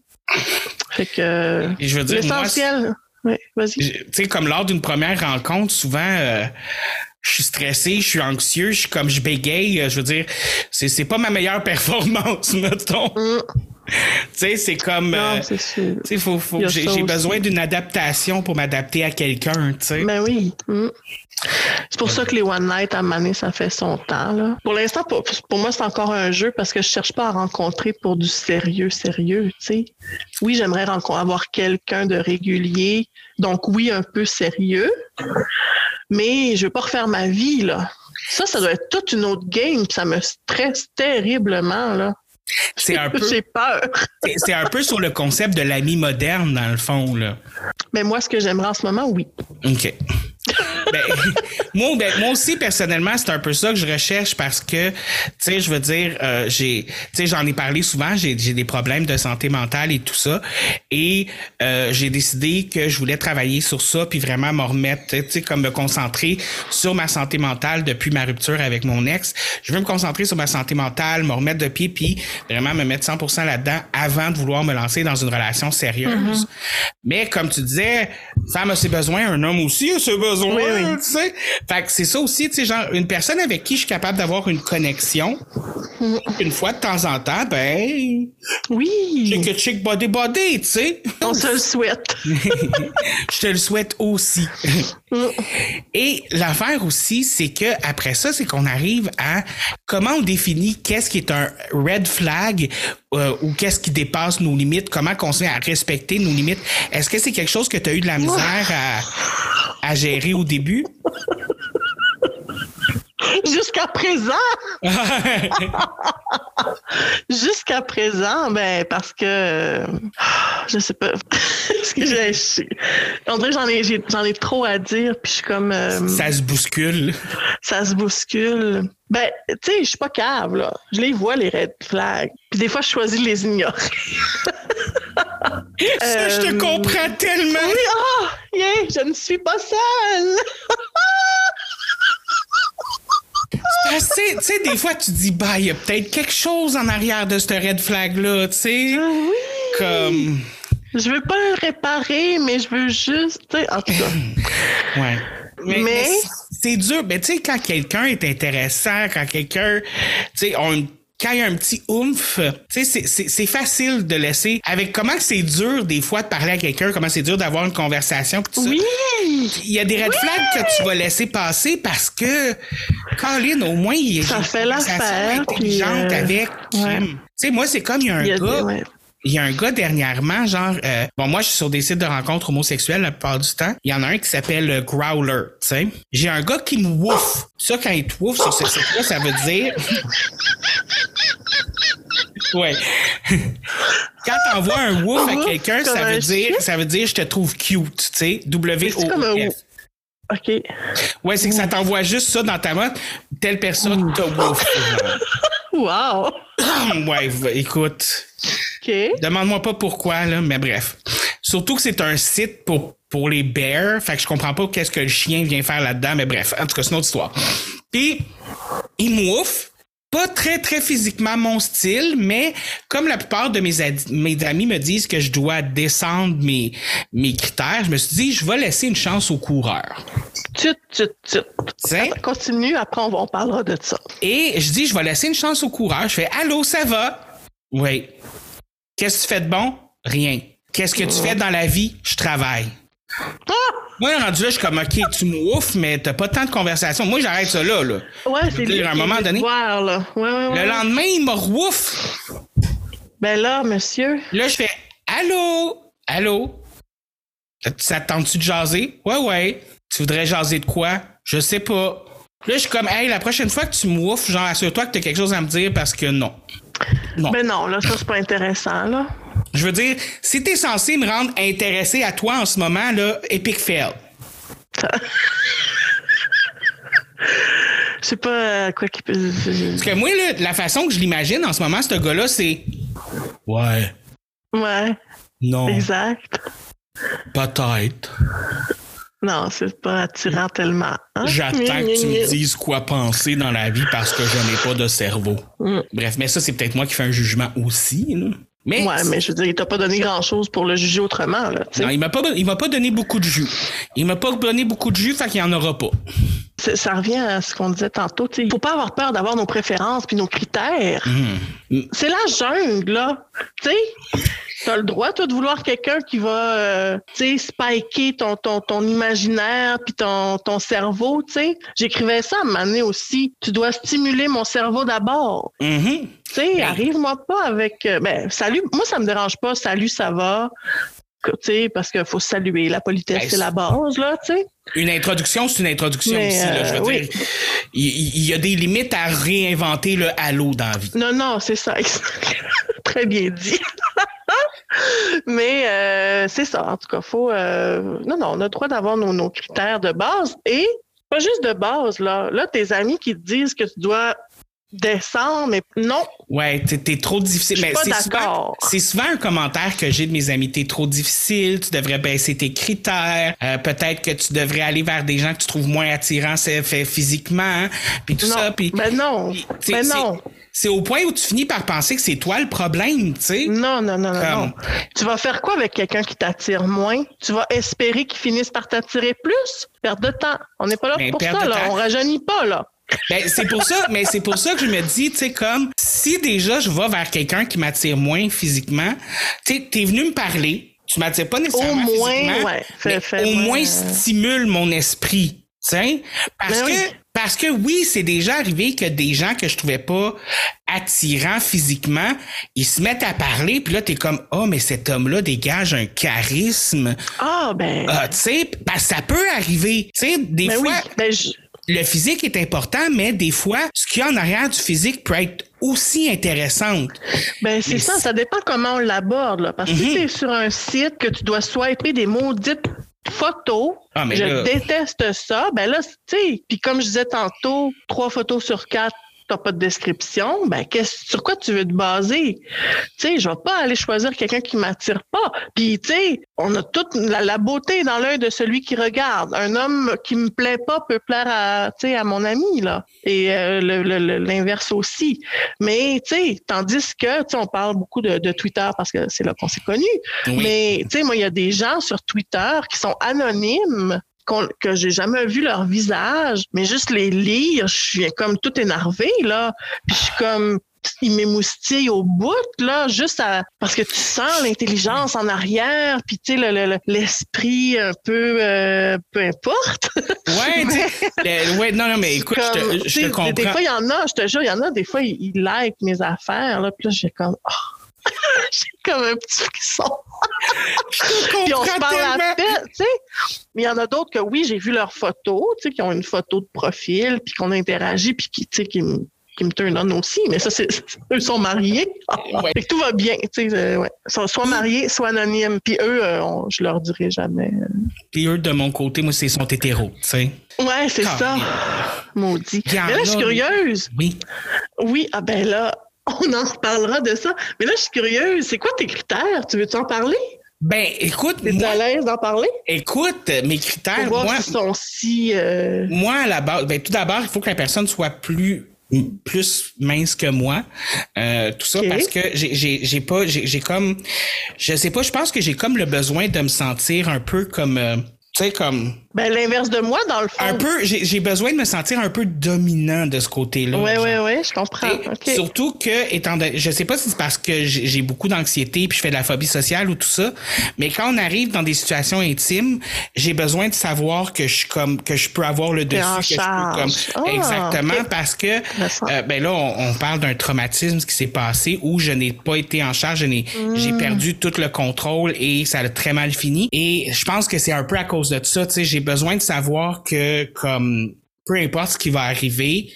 Fait que. Et je veux dire, moi, L'essentiel. Oui, vas-y. tu sais, comme lors d'une première rencontre, souvent, euh, je suis stressé, je suis anxieux, je suis comme je bégaye. euh, Je veux dire, c'est, c'est pas ma meilleure [laughs] performance, mettons. Mm. Tu sais, c'est comme. euh, tu faut, faut, j'ai, besoin d'une adaptation pour m'adapter à quelqu'un, tu sais. Ben oui. Mm. C'est pour ça que les One Night à Mané, ça fait son temps. Là. Pour l'instant, pour, pour moi, c'est encore un jeu parce que je cherche pas à rencontrer pour du sérieux, sérieux. tu sais. Oui, j'aimerais avoir quelqu'un de régulier, donc oui, un peu sérieux, mais je veux pas refaire ma vie. là. Ça, ça doit être toute une autre game, ça me stresse terriblement. là. C'est un [laughs] peu, J'ai peur. c'est, c'est un peu sur le concept de l'ami moderne, dans le fond, là. Mais moi, ce que j'aimerais en ce moment, oui. OK. Ben, [laughs] moi, ben, moi aussi, personnellement, c'est un peu ça que je recherche parce que, tu sais, je veux dire, euh, j'ai, tu sais, j'en ai parlé souvent, j'ai, des problèmes de santé mentale et tout ça. Et euh, j'ai décidé que je voulais travailler sur ça puis vraiment me remettre, tu sais, comme me concentrer sur ma santé mentale depuis ma rupture avec mon ex. Je veux me concentrer sur ma santé mentale, me remettre de pied puis vraiment me mettre 100% là-dedans avant de vouloir me lancer dans une relation sérieuse. Mais comme tu disais, femme a ses besoins, un homme aussi a ses besoins, Oui, oui. tu sais. Fait que c'est ça aussi, tu sais, genre, une personne avec qui je suis capable d'avoir une connexion, une fois de temps en temps, ben, Oui, chick chick body body, tu sais. on se le souhaite. [laughs] je te le souhaite aussi. Et l'affaire aussi, c'est que après ça, c'est qu'on arrive à comment on définit qu'est-ce qui est un red flag euh, ou qu'est-ce qui dépasse nos limites, comment qu'on se met à respecter nos limites. Est-ce que c'est quelque chose que tu as eu de la misère à, à gérer? Au début? Jusqu'à présent, [laughs] jusqu'à présent, ben parce que je sais pas, [laughs] parce que j'ai, on dirait que j'en ai, j'en ai trop à dire, puis je suis comme euh, Ça se bouscule. ça se bouscule. Ben, tu sais, je suis pas cave là. Je les vois les red flags. Puis des fois, je choisis de les ignorer. [laughs] Ça, je te Euh, comprends tellement. Oui, ah, yeah, je ne suis pas seule. Tu sais, des fois, tu dis, bah, il y a peut-être quelque chose en arrière de ce red flag-là, tu sais. Ah oui. Comme. Je veux pas le réparer, mais je veux juste, tu sais, en tout cas. [laughs] Ouais. Mais, c'est dur. Mais tu sais, quand quelqu'un est intéressant, quand quelqu'un, tu sais, on quand il y a un petit oomph, tu sais, c'est- facile de laisser. Avec comment c'est dur des fois de parler à quelqu'un, comment c'est dur d'avoir une conversation, pis tout ça. Oui. Il y a des red flags que tu vas laisser passer parce que, Colin, au moins, il y a Ça une fait conversation l'affaire, intelligente euh, avec. ouais. Tu sais, moi, c'est comme il y a un Il y a gars. des- ouais. Il y a un gars dernièrement, genre, euh, bon, moi, je suis sur des sites de rencontres homosexuelles la plupart du temps. Il y en a un qui s'appelle euh, Growler, tu sais. J'ai un gars qui me wouf. Ça, quand il te wouf sur ce site-là, ça veut dire. [laughs] ouais. [laughs] quand t'envoies un wouf à quelqu'un, ça veut dire, ça veut dire je te trouve cute, tu sais. w C'est comme un o wouf. OK. Ouais, c'est que ça t'envoie juste ça dans ta main. Telle personne t'a wouf. [laughs] Wow. [coughs] ouais, écoute. Demande-moi pas pourquoi, là, mais bref. Surtout que c'est un site pour, pour les bears, fait que je comprends pas qu'est-ce que le chien vient faire là-dedans, mais bref, en tout cas, c'est une autre histoire. Puis, il m'ouffe, pas très, très physiquement mon style, mais comme la plupart de mes, amis me disent que je dois descendre mes, mes critères, je me suis dit, je vais laisser une chance aux coureurs. Tut, tut, tut. Continue, après on, on parlera de ça. Et je dis, je vais laisser une chance aux coureurs. Je fais, allô, ça va? Oui. Qu'est-ce que tu fais de bon? Rien. Qu'est-ce que tu fais dans la vie? Je travaille. Moi, rendu là, je suis comme, OK, tu m'oufes, mais t'as pas tant de conversation. Moi, j'arrête ça là, là. Ouais, c'est lui à un moment donné- Voir, là. Ouais, ouais, ouais. Le lendemain, il me rouf. Ben là, monsieur. Là, je fais, allô? Allô? Ça- Ça te tente-tu de jaser? Ouais, ouais. Tu voudrais jaser de quoi? Je sais pas. Là, je suis comme, hey, la prochaine fois que tu m'oufes, genre, assure-toi que t'as quelque chose à me dire parce que non. Non. Ben non, là, ça, c'est pas intéressant, là. Je veux dire, si t'es censé me rendre intéressé à toi en ce moment, là, epic fail. Je sais [laughs] pas euh, quoi qu'il peut. Parce que moi, là, la façon que je l'imagine en ce moment, ce gars-là, c'est. Ouais. Ouais, Non. exact. Peut-être. Non, c'est pas attirant tellement. hein? J'attends que tu me dises quoi penser dans la vie parce que je n'ai pas de cerveau. Mm. Bref, mais ça, c'est peut-être moi qui fais un jugement aussi. là. Mais, Ouais, mais je veux dire, il t'a pas donné grand-chose pour le juger autrement, là. non, il m'a pas, il m'a pas donné beaucoup de jus. Il m'a pas donné beaucoup de jus, fait qu'il y en aura pas. Ça revient à ce qu'on disait tantôt. Il faut pas avoir peur d'avoir nos préférences puis nos critères. Mm. C'est la jungle, là. Tu sais, t'as le droit, toi, de vouloir quelqu'un qui va, euh, tu sais, spiker ton, ton, ton imaginaire puis ton, ton cerveau, tu sais. J'écrivais ça à un moment donné aussi. Tu dois stimuler mon cerveau d'abord. Mhm. Tu sais, arrive-moi pas avec... euh, ben, salut, moi, ça me dérange pas. Salut, ça va. Tu sais, parce qu'il faut saluer. La politesse, Ben, c'est la base, là, tu sais. Une introduction, c'est une introduction Mais, aussi. Là, je veux euh, dire, il, il- il y a des limites à réinventer le halo dans la vie. Non, non, c'est ça. [laughs] Très bien dit. Mais euh, c'est ça. En tout cas, faut. euh, Non, non, on a le droit d'avoir nos, nos critères de base. Et pas juste de base, là. Là, tes amis qui te disent que tu dois descendre, mais non. Ouais, t'es, t'es trop difficile. Je suis Mais pas d'accord. c'est souvent un commentaire que j'ai de mes amis. T'es trop difficile, tu devrais baisser tes critères. euh, peut-être que tu devrais aller vers des gens que tu trouves moins attirants c'est fait physiquement. hein, Puis tout non. ça. Puis, ben non. c'est- Ben non. C'est au point où tu finis par penser que c'est toi le problème, tu sais. Non, non, non, non, Comme- non. Tu vas faire quoi avec quelqu'un qui t'attire moins? Tu vas espérer qu'il finisse par t'attirer plus? Perte de temps. On n'est pas là Ben, pour ça, là. temps. On rajeunit pas, là. Ben, c'est pour ça, mais c'est pour ça que je me dis, tu sais, comme, si déjà je vais vers quelqu'un qui m'attire moins physiquement, tu sais, t'es venu me parler, tu m'attires pas nécessairement Au moins, physiquement, ouais, mais au moins, moins euh, stimule mon esprit, tu sais, parce Ben que, oui. Parce que oui, c'est déjà arrivé que des gens que je trouvais pas attirants physiquement, ils se mettent à parler, puis là, t'es comme, oh, mais cet homme-là dégage un charisme, Ah, ben. Ah, tu sais, que ça peut arriver, tu sais, des ben fois, oui. Ben, je- le physique est important, mais des fois, ce qu'il y a en arrière du physique peut être aussi intéressant. Ben, c'est ça, ça dépend comment on l'aborde. là. Parce que Mhm. si c'est sur un site que tu dois swiper des maudites photos, Ah, je là- déteste ça. Ben là, tu sais, puis comme je disais tantôt, trois photos sur quatre, t'as pas de description, ben qu'est-ce sur quoi tu veux te baser? Tu sais, je vais pas aller choisir quelqu'un qui m'attire pas. Puis, tu sais, on a toute la, la beauté dans l'œil de celui qui regarde. Un homme qui me plaît pas peut plaire à, tu sais, à mon ami, là. Et euh, l'inverse aussi. Mais, tu sais, tandis que, tu sais, on parle beaucoup de, de Twitter parce que c'est là qu'on s'est connus. Oui. Mais, tu sais, moi, il y a des gens sur Twitter qui sont anonymes, qu'on- que j'ai jamais vu leur visage, mais juste les lire, je suis comme tout énervée, là. Puis je suis comme, il m'émoustille au bout, là, juste à, parce que tu sens l'intelligence en arrière, puis tu sais, le- le- le- l'esprit un peu, euh, peu importe. Ouais, [laughs] sais, le- ouais, non, non, mais écoute, je te, je comprends. Des fois, il y en a, je te jure, il y en a, des fois, ils, like mes affaires, là, puis là, j'ai comme, oh. [laughs] j'ai comme un petit frisson. je te Puis on se parle à tellement. peine, tu sais. Mais il y en a d'autres que oui, j'ai vu leurs photos, tu sais, qui ont une photo de profil, puis qu'on interagit, puis qui, tu sais, qui me qui me turn on aussi, mais ça, c'est, [laughs] eux sont mariés. Ouais. Fait que tout va bien, tu sais, euh, ouais. Soit mariés, soit anonymes. Puis eux, euh, on- je leur dirai jamais. Puis eux, de mon côté, moi, c'est sont hétéros, tu sais. Ouais, c'est ça. Maudit. Mais là, je suis curieuse. Oui. Oui, ah ben là, [laughs] on en reparlera de ça. Mais là, je suis curieuse. C'est quoi tes critères? Tu veux-tu en parler? Ben, écoute, T'es moi, à l'aise d'en parler? écoute, mes Pour critères, voir moi, s'ils sont si... euh, moi, à la base, ben, tout d'abord, il faut que la personne soit plus plus mince que moi. Euh, tout ça parce que j'ai- j'ai j'ai pas j'ai j'ai comme je sais pas, je pense que j'ai comme le besoin de me sentir un peu comme euh, tu sais comme Ben, l'inverse de moi, dans le fond. un peu j'ai j'ai besoin de me sentir un peu dominant de ce côté-là. Oui, oui, oui, je comprends. Et OK. Surtout que, étant donné, je sais pas si c'est parce que j'ai beaucoup d'anxiété puis je fais de la phobie sociale ou tout ça, mais quand on arrive dans des situations intimes, j'ai besoin de savoir que je suis comme que je peux avoir le dessus, en que je peux comme Ah, exactement parce que euh, ben là on, on parle d'un traumatisme qui s'est passé où je n'ai pas été en charge, je n'ai j'ai Hmm. perdu tout le contrôle et ça a très mal fini et je pense que c'est un peu à cause de ça, tu sais, j'ai besoin de savoir que comme peu importe ce qui va arriver,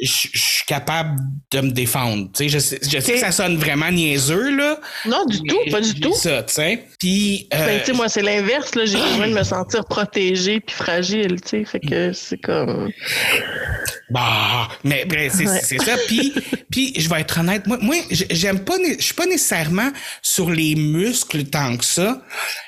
je je suis capable de me défendre. Tu sais, je sais, je sais que ça sonne vraiment niaiseux, là. Non, du tout, pas du tout. ça, tu sais. Puis, euh, Ben, tu sais, moi, c'est l'inverse, là. J'ai [clears throat] besoin de me sentir protégée puis fragile, tu sais. Fait que c'est comme. bah, mais ben, c'est Ouais. ça. Puis, [laughs] puis, je vais être honnête, moi, moi j'aime pas, je suis pas nécessairement sur les muscles tant que ça.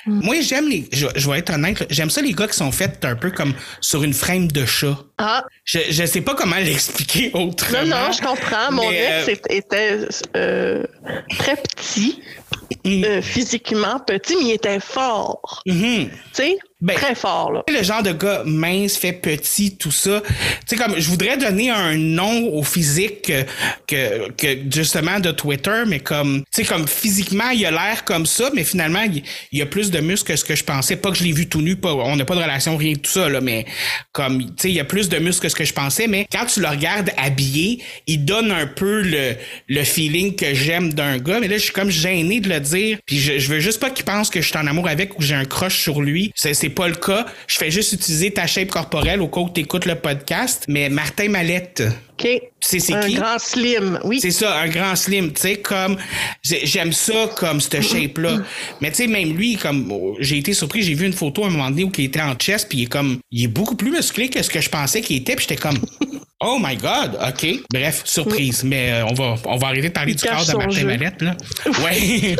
Mm. Moi, j'aime les, je, je vais être honnête, j'aime ça les gars qui sont faits un peu comme sur une frame de chat. Ah, Je, je sais pas comment l'expliquer autrement. non, non, je comprends. Mon Mais, ex euh, était- euh, très petit. Euh, physiquement petit, mais il était fort. Mhm. Tu sais, Ben, très fort, là. le genre de gars mince, fait petit, tout ça. Tu sais, comme, je voudrais donner un nom au physique que, que, que, justement, de Twitter, mais comme, tu sais, comme physiquement, il a l'air comme ça, mais finalement, il, il a plus de muscles que ce que je pensais. Pas que je l'ai vu tout nu, pas, on n'a pas de relation, rien de tout ça, là, mais comme, tu sais, il a plus de muscles que ce que je pensais, mais quand tu le regardes habillé, il donne un peu le, le feeling que j'aime d'un gars, mais là, je suis comme gêné le dire, puis je, veux juste pas qu'il pense que je suis en amour avec ou que j'ai un crush sur lui. C'est, c'est pas le cas. Je fais juste utiliser ta shape corporelle au cas où t'écoutes le podcast, mais Martin Mallette, OK. c'est un qui? grand slim, oui. C'est ça, un grand slim, tu sais, comme j'ai- j'aime ça comme cette shape-là. [coughs] Mais tu sais, même lui, comme j'ai été surpris, j'ai vu une photo à un moment donné où il était en chest, puis il est comme, il est beaucoup plus musclé que ce que je pensais qu'il était, puis j'étais comme, [laughs] oh my god, ok. Bref, surprise. Mais euh, on va, on va arrêter de parler Il du corps de Martin jeu. Mallette là. [laughs] Ouais.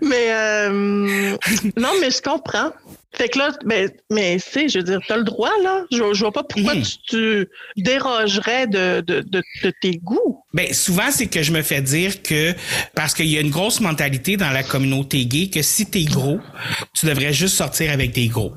Mais euh, non, mais je comprends. Fait que là, ben, mais tu sais, je veux dire, t'as le droit, là. Je, je vois pas pourquoi Mhm. tu, tu dérogerais de, de, de, de tes goûts. Ben souvent c'est que je me fais dire que parce qu'il y a une grosse mentalité dans la communauté gay que si t'es gros, tu devrais juste sortir avec des gros.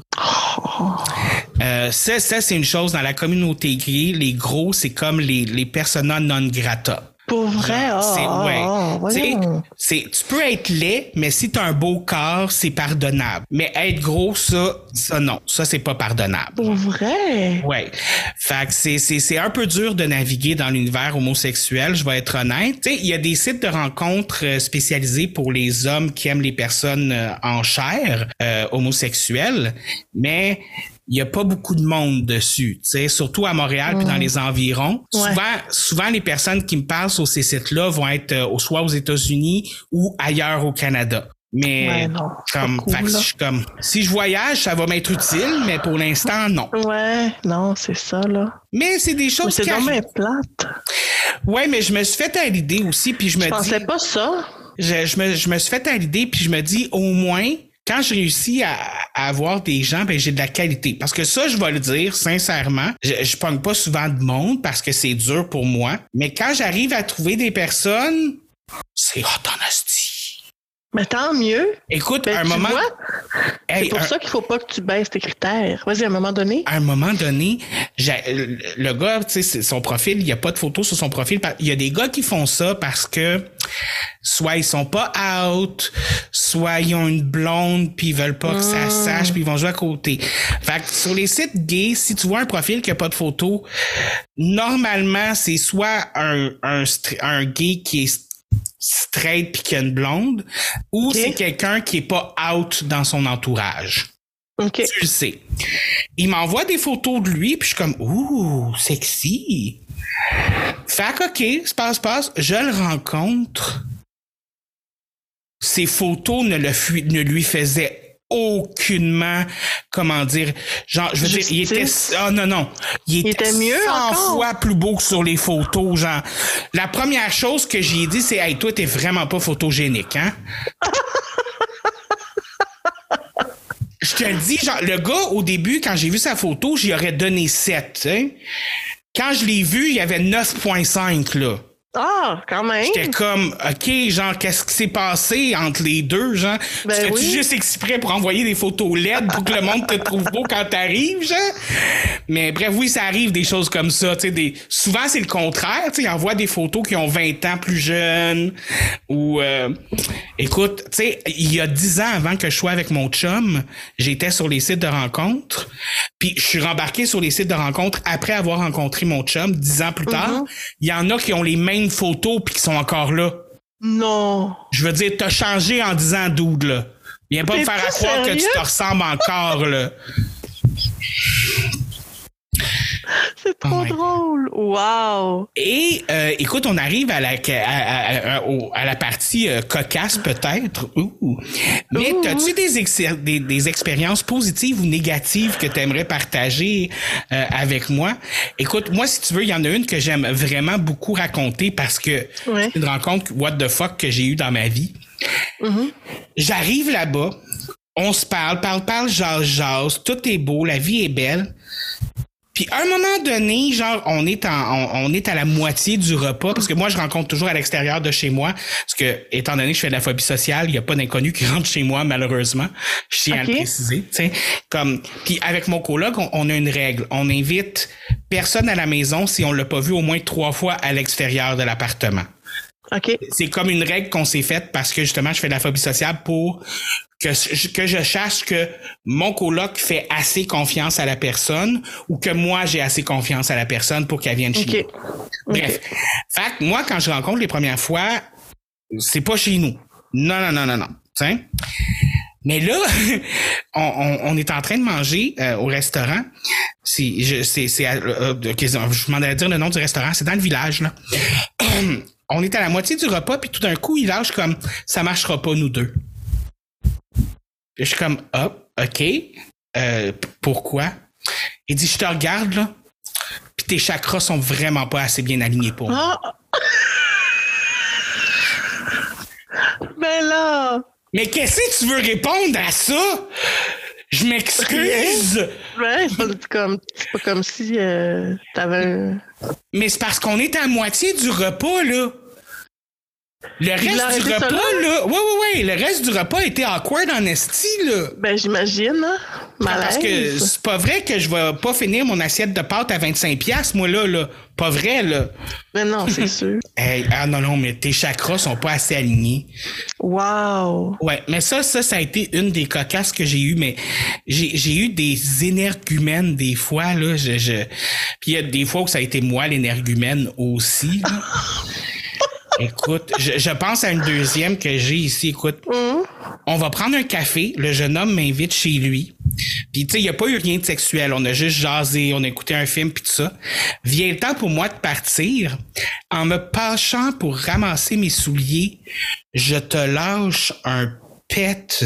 Euh, ça, ça c'est une chose dans la communauté gay. Les gros, c'est comme les, les persona non grata. Pour vrai, ah, C'est ouais. ah, voyons. c'est tu peux être laid, mais si t'as un beau corps, c'est pardonnable. Mais être gros, ça, ça non, ça c'est pas pardonnable. Pour vrai? Ouais. Fait que c'est, c'est, c'est un peu dur de naviguer dans l'univers homosexuel, je vais être honnête. Tu sais, il y a des sites de rencontres euh, spécialisés pour les hommes qui aiment les personnes euh, en chair euh, homosexuelles, mais il y a pas beaucoup de monde dessus, tu sais, surtout à Montréal puis dans les environs. Ouais. Souvent, souvent les personnes qui me parlent sur ces sites-là vont être euh, soit aux États-Unis ou ailleurs au Canada. Mais Ouais, non, c'est pas comme, cool, fait que là. je suis comme, si je voyage, ça va m'être utile, mais pour l'instant, non. Ouais, non, c'est ça, là. Mais c'est des Mais choses c'est qui arrivent. plate. Ouais, mais je me suis fait à l'idée aussi, puis je me Je pensais dis, pas ça. je, je me, je me suis fait à l'idée, puis je me dis, au moins, quand je réussis à, à avoir des gens, ben j'ai de la qualité. Parce que ça, je vais le dire sincèrement, je, je pogne pas souvent de monde parce que c'est dur pour moi. Mais quand j'arrive à trouver des personnes, c'est hot en. Mais tant mieux. Écoute, Ben, un tu moment, hey, c'est pour un- ça qu'il faut pas que tu baisses tes critères. Vas-y, à un moment donné. à un moment donné, le gars, tu sais, son profil, il n'y a pas de photo sur son profil. Il y a des gars qui font ça parce que soit ils sont pas out, soit ils ont une blonde puis ils veulent pas que ça sache puis ils vont jouer à côté. Fait que sur les sites gays, si tu vois un profil qui a pas de photo, normalement c'est soit un un, stra- un gay qui est straight puis qui a une blonde, ou c'est quelqu'un qui est pas out dans son entourage OK. tu le sais. Il m'envoie des photos de lui, puis je suis comme, ouh, sexy. Fait que, OK, se passe, passe, je le rencontre. Ses photos ne, le fui- ne lui faisaient aucunement, comment dire, genre, je veux dire, il était, ah non, non, il était, était mieux 100 encore? fois plus beau que sur les photos, genre. La première chose que j'ai dit, c'est, hey, toi, t'es vraiment pas photogénique, hein? [laughs] Je te le dis, genre, le gars, au début, quand j'ai vu sa photo, j'y aurais donné 7, tu sais. Quand je l'ai vu, il y avait 9.5, là. Ah, quand même. J'étais comme, OK, genre, qu'est-ce qui s'est passé entre les deux, genre? Ben oui. juste exprès pour envoyer des photos LED pour que le monde te trouve beau quand t'arrives, genre? Mais bref, oui, ça arrive des choses comme ça, tu sais, des... souvent c'est le contraire, tu sais, ils envoient des photos qui ont 20 ans plus jeunes, ou, euh, écoute, tu sais, il y a 10 ans avant que je sois avec mon chum, j'étais sur les sites de rencontres, puis je suis rembarqué sur les sites de rencontres après avoir rencontré mon chum, 10 ans plus tard. Mhm. Il y en a qui ont les mêmes photos puis qui sont encore là. Non. Je veux dire, t'as changé en 10 ans, dude, là. Viens pas me faire à croire que tu te ressembles encore, là. C'est trop Oh drôle. Wow. Et euh, écoute, on arrive à la, à, à- à- au- à la partie euh, cocasse peut-être. Mais as-tu des, exer- des, des expériences positives ou négatives que tu aimerais partager euh, avec moi? Écoute, moi, si tu veux, il y en a une que j'aime vraiment beaucoup raconter parce que Ouais. c'est une rencontre what the fuck que j'ai eue dans ma vie. Mhm. J'arrive là-bas, on se parle, parle, parle, jase, jase, tout est beau, la vie est belle. Puis à un moment donné, genre, on est en, on, on est à la moitié du repas parce que moi, je rencontre toujours à l'extérieur de chez moi parce que étant donné que je fais de la phobie sociale, il y a pas d'inconnu qui rentre chez moi malheureusement. Je tiens à le préciser. tu sais. Comme puis avec mon coloc, on, on a une règle. On invite personne à la maison si on l'a pas vu au moins trois fois à l'extérieur de l'appartement OK. c'est comme une règle qu'on s'est faite parce que justement je fais de la phobie sociale pour que je, que je sache que mon coloc fait assez confiance à la personne ou que moi j'ai assez confiance à la personne pour qu'elle vienne chez nous. Bref. Fait que moi quand je rencontre les premières fois, c'est pas chez nous. Non non non non non. T'sais? Mais là, [laughs] on, on- on est en train de manger euh, au restaurant. C'est, je, c'est, c'est, euh, ok, je m'en allais dire le nom du restaurant. C'est dans le village là. [clears throat] on est à la moitié du repas, puis tout d'un coup, il lâche comme ça marchera pas, nous deux. Je suis comme hop, ok. Euh, pourquoi? Il dit Je te regarde là, puis tes chakras sont vraiment pas assez bien alignés pour moi. Ah! Ben là, Mais qu'est-ce que tu veux répondre à ça? Je m'excuse, ouais, c'est pas comme, c'est pas comme si euh, t'avais un... mais c'est parce qu'on est à moitié du repas, là. Le reste du repas, là? Ouais, ouais, ouais. Le reste du repas était awkward en esti, là. Ben j'imagine, hein? Parce que c'est pas vrai que je vais pas finir mon assiette de pâtes à 25$, piastres, moi, là, là. Pas vrai, là. Mais non, c'est [laughs] sûr. Hey, ah non, non, mais tes chakras sont pas assez alignés. Wow. Ouais, mais ça, ça, ça a été une des cocasses que j'ai eues, mais j'ai, j'ai eu des énergumènes des fois, là. Je, je... Puis il y a des fois où ça a été moi l'énergumène aussi, là. [laughs] Écoute, je, je pense à une deuxième que j'ai ici. Écoute, Hum. on va prendre un café. Le jeune homme m'invite chez lui. Puis, tu sais, il n'y a pas eu rien de sexuel. On a juste jasé, on a écouté un film, puis tout ça. Vient le temps pour moi de partir. En me penchant pour ramasser mes souliers, je te lâche un pet,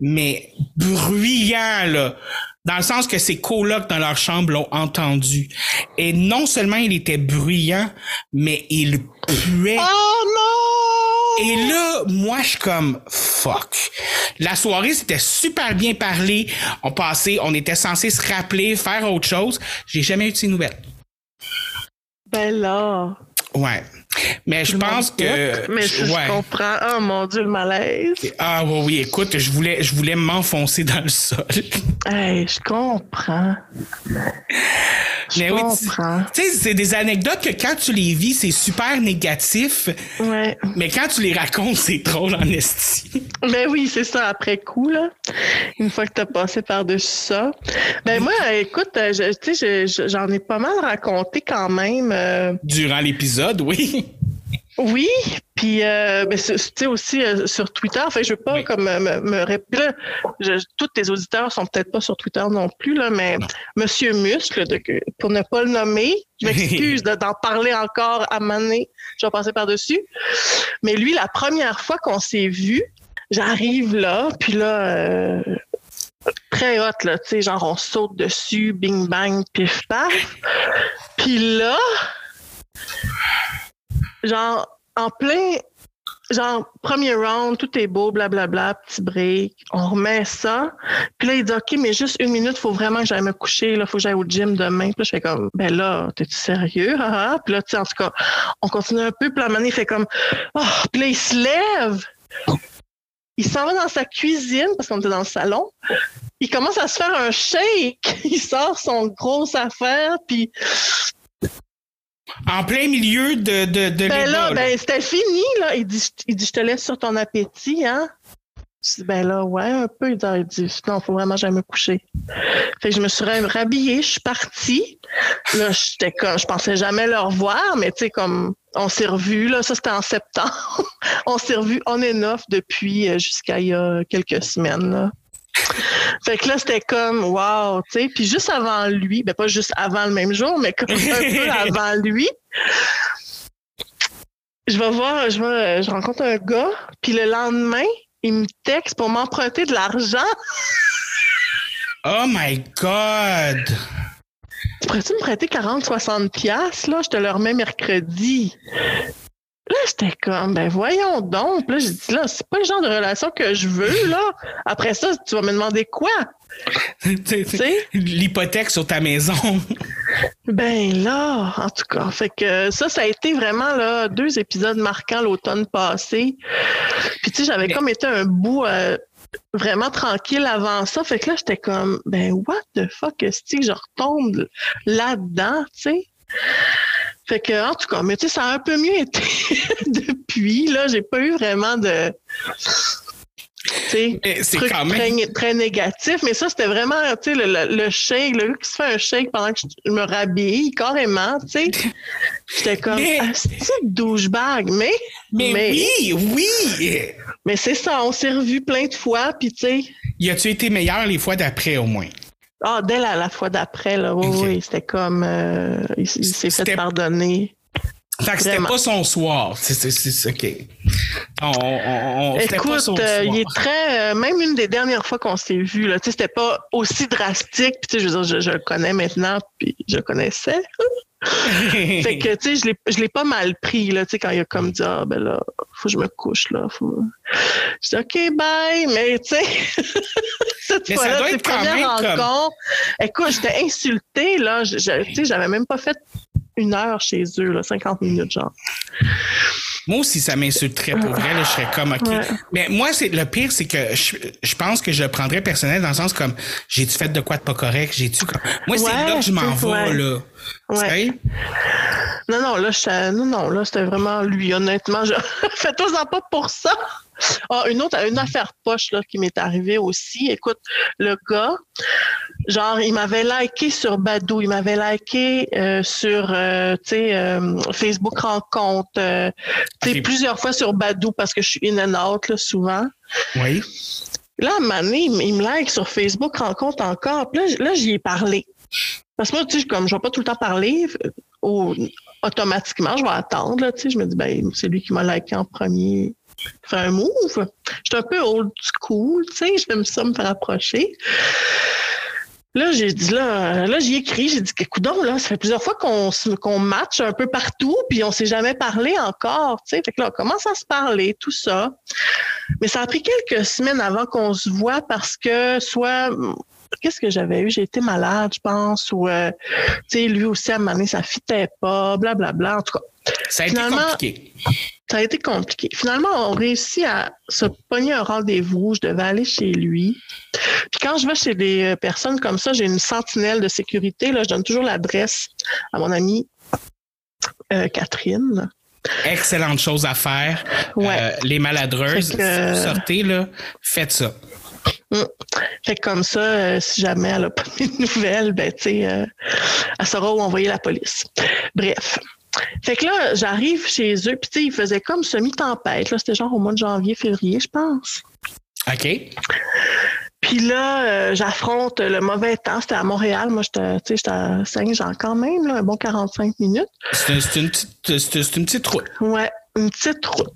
mais bruyant, là. Dans le sens que ses colocs dans leur chambre l'ont entendu. Et non seulement il était bruyant, mais il puait. Oh non! Et là, moi, je suis comme fuck. La soirée, c'était super bien parlé. On passait, on était censé se rappeler, faire autre chose. J'ai jamais eu de ces nouvelles. Ben là. Ouais. Mais je pense que. Mais je, comprends. Oh mon Dieu, le malaise. Ah oui, oui, écoute, je voulais, je voulais m'enfoncer dans le sol. Hey, je comprends. Je Mais oui, tu comprends. tu sais, c'est des anecdotes que quand tu les vis, c'est super négatif, Ouais. mais quand tu les racontes, c'est drôle en esti. Ben oui, c'est ça, après coup, là. Une fois que tu as passé par-dessus ça. Ben moi, écoute, euh, je- tu sais, je- je- j'en ai pas mal raconté quand même. euh, Durant l'épisode, oui. Oui, puis euh, tu sais aussi euh, sur Twitter. Enfin, je veux pas Oui. comme me, me là, je- tous tes auditeurs sont peut-être pas sur Twitter non plus là, mais Monsieur Muscle, de, pour ne pas le nommer, je m'excuse [laughs] de- d'en parler encore à Mané. Je vais passer par-dessus. Mais lui, la première fois qu'on s'est vu, j'arrive là, puis là. euh, Très hot, là, tu sais, genre on saute dessus, bing bang, pif paf. Puis là, genre, en plein, genre, premier round, tout est beau, blablabla, petit break. On remet ça. Puis là, il dit, OK, mais juste une minute, faut vraiment que j'aille me coucher. Là, faut que j'aille au gym demain. Puis là, je fais comme, ben là, t'es-tu sérieux? Puis là, tu sais, en tout cas, on continue un peu. Puis la manée, il fait comme, oh, puis là, il se lève. Il s'en va dans sa cuisine parce qu'on était dans le salon. Il commence à se faire un shake. [laughs] Il sort son grosse affaire, puis En plein milieu de, de, de ben là, là. ben c'était fini, là. Il dit, il dit, je te laisse sur ton appétit, hein. Je dis, ben là, ouais, un peu. Il dit, non, faut vraiment jamais me coucher. Fait que je me suis rhabillée, je suis partie. Là, j'étais comme, je pensais jamais le revoir, mais tu sais, comme, on s'est revus, là, ça c'était en septembre. [laughs] on s'est revus on and off depuis euh, jusqu'à il y a quelques semaines, là. Fait que là, c'était comme, wow, tu sais. Puis juste avant lui, ben pas juste avant le même jour, mais comme un peu [laughs] avant lui, je vais voir, je vais, je rencontre un gars, puis le lendemain, il me texte pour m'emprunter de l'argent. Oh my God! Pourrais-tu me prêter 40, 60 piastres, là? Je te le remets mercredi. J'étais comme, ben voyons donc. Puis Là, j'ai dit, là, c'est pas le genre de relation que je veux, là. Après ça, tu vas me demander quoi? [laughs] Tu sais? L'hypothèque sur ta maison. [laughs] Ben là, en tout cas, fait que ça, ça a été vraiment là deux épisodes marquants l'automne passé. Puis tu sais, j'avais Mais- comme été un bout euh, vraiment tranquille avant ça. Fait que là, j'étais comme, ben what the fuck, est-ce que je retombe là-dedans, tu sais? Fait que, en tout cas, mais tu sais, ça a un peu mieux été [laughs] depuis. Là, j'ai pas eu vraiment de. C'est quand même. très, très négatif, mais ça, c'était vraiment, tu sais, le, le- le shake, le gars qui se fait un shake pendant que je me rhabille, carrément, tu sais. [laughs] J'étais comme, Mais- ah, c'est douchebag, mais, Mais, mais- oui, oui! mais c'est ça, on s'est revus plein de fois, puis tu sais, Y a-tu été meilleur les fois d'après au moins? Ah, dès la, la fois d'après, là, oui, c'était comme, euh, il, s'est fait pardonner. Fait que c'était pas son soir. C'est, OK. On, on, on- pas Écoute, son euh, il est très. euh, même une des dernières fois qu'on s'est vu, là, tu sais, c'était pas aussi drastique. Puis, tu sais, je veux dire, je, je le connais maintenant, puis je le connaissais. [laughs] Fait que, tu sais, je l'ai, je l'ai pas mal pris, là, tu sais, quand il a comme dit, ah, ben là, faut que je me couche, là. Faut... Je dis, OK, bye, mais, tu sais, [laughs] cette fois-là, doit ces être quand premières même comme- rencontres, écoute, j'étais insultée, là. Tu sais, j'avais même pas fait une heure chez eux, là, 50 minutes, genre. Moi aussi, ça m'insulterait pour vrai. Là, je serais comme, OK. Ouais. Mais moi, c'est le pire, c'est que je, je pense que je le prendrais personnel dans le sens comme, j'ai-tu fait de quoi de pas correct? J'ai-tu comme... Moi, c'est là que je m'en vais, là. Ouais. Non, non, là, j'étais- non, non, là, c'était vraiment lui, honnêtement. Je... [laughs] Faites-toi-en pas pour ça. Ah, une autre, une affaire poche là, qui m'est arrivée aussi. Écoute, le gars, genre, il m'avait liké sur Badou, il m'avait liké euh, sur, euh, euh, Facebook Rencontre, plusieurs fois sur Badou parce que je suis in and out, là, souvent. Oui. Là, à un moment donné, il me like sur Facebook Rencontre encore. Puis là, là, j'y ai parlé. Parce que moi, tu sais, comme je vais pas tout le temps parler, au- automatiquement, je vais attendre. Là, tu sais, je me dis, ben, c'est lui qui m'a liké en premier. Fait un move. Je suis un peu old school, tu sais, j'aime ça me faire approcher. Là, j'ai dit, là, là j'y ai écrit, j'ai dit, écoute là, ça fait plusieurs fois qu'on qu'on match un peu partout, puis on s'est jamais parlé encore, tu sais. Fait là, on commence à se parler, tout ça. Mais ça a pris quelques semaines avant qu'on se voit parce que soit qu'est-ce que j'avais eu? J'ai été malade, je pense, ou euh, tu sais, lui aussi à un moment donné, ça fitait pas, blablabla. En tout cas, Ça a été compliqué. ça a été compliqué. Finalement, on réussit à se pogner un rendez-vous. Je devais aller chez lui. Puis quand je vais chez des euh, personnes comme ça, j'ai une sentinelle de sécurité. Là, je donne toujours l'adresse à mon amie euh, Catherine. Excellente chose à faire. Ouais. Euh, les maladreuses, que- si vous sortez, là, faites ça. Fait que comme ça, euh, si jamais elle n'a pas de [laughs] nouvelles, ben, tu sais, euh, elle saura où envoyer la police. Bref. Fait que là, j'arrive chez eux, puis tu sais, il faisait comme semi-tempête. Là, c'était genre au mois de janvier, février, je pense. OK? Puis là, euh, j'affronte le mauvais temps. C'était à Montréal. Moi, j'étais, à Saint-Jean quand même, là, un bon 45 minutes. C'est un- c'est une, petite- une petite route. Ouais, une petite route.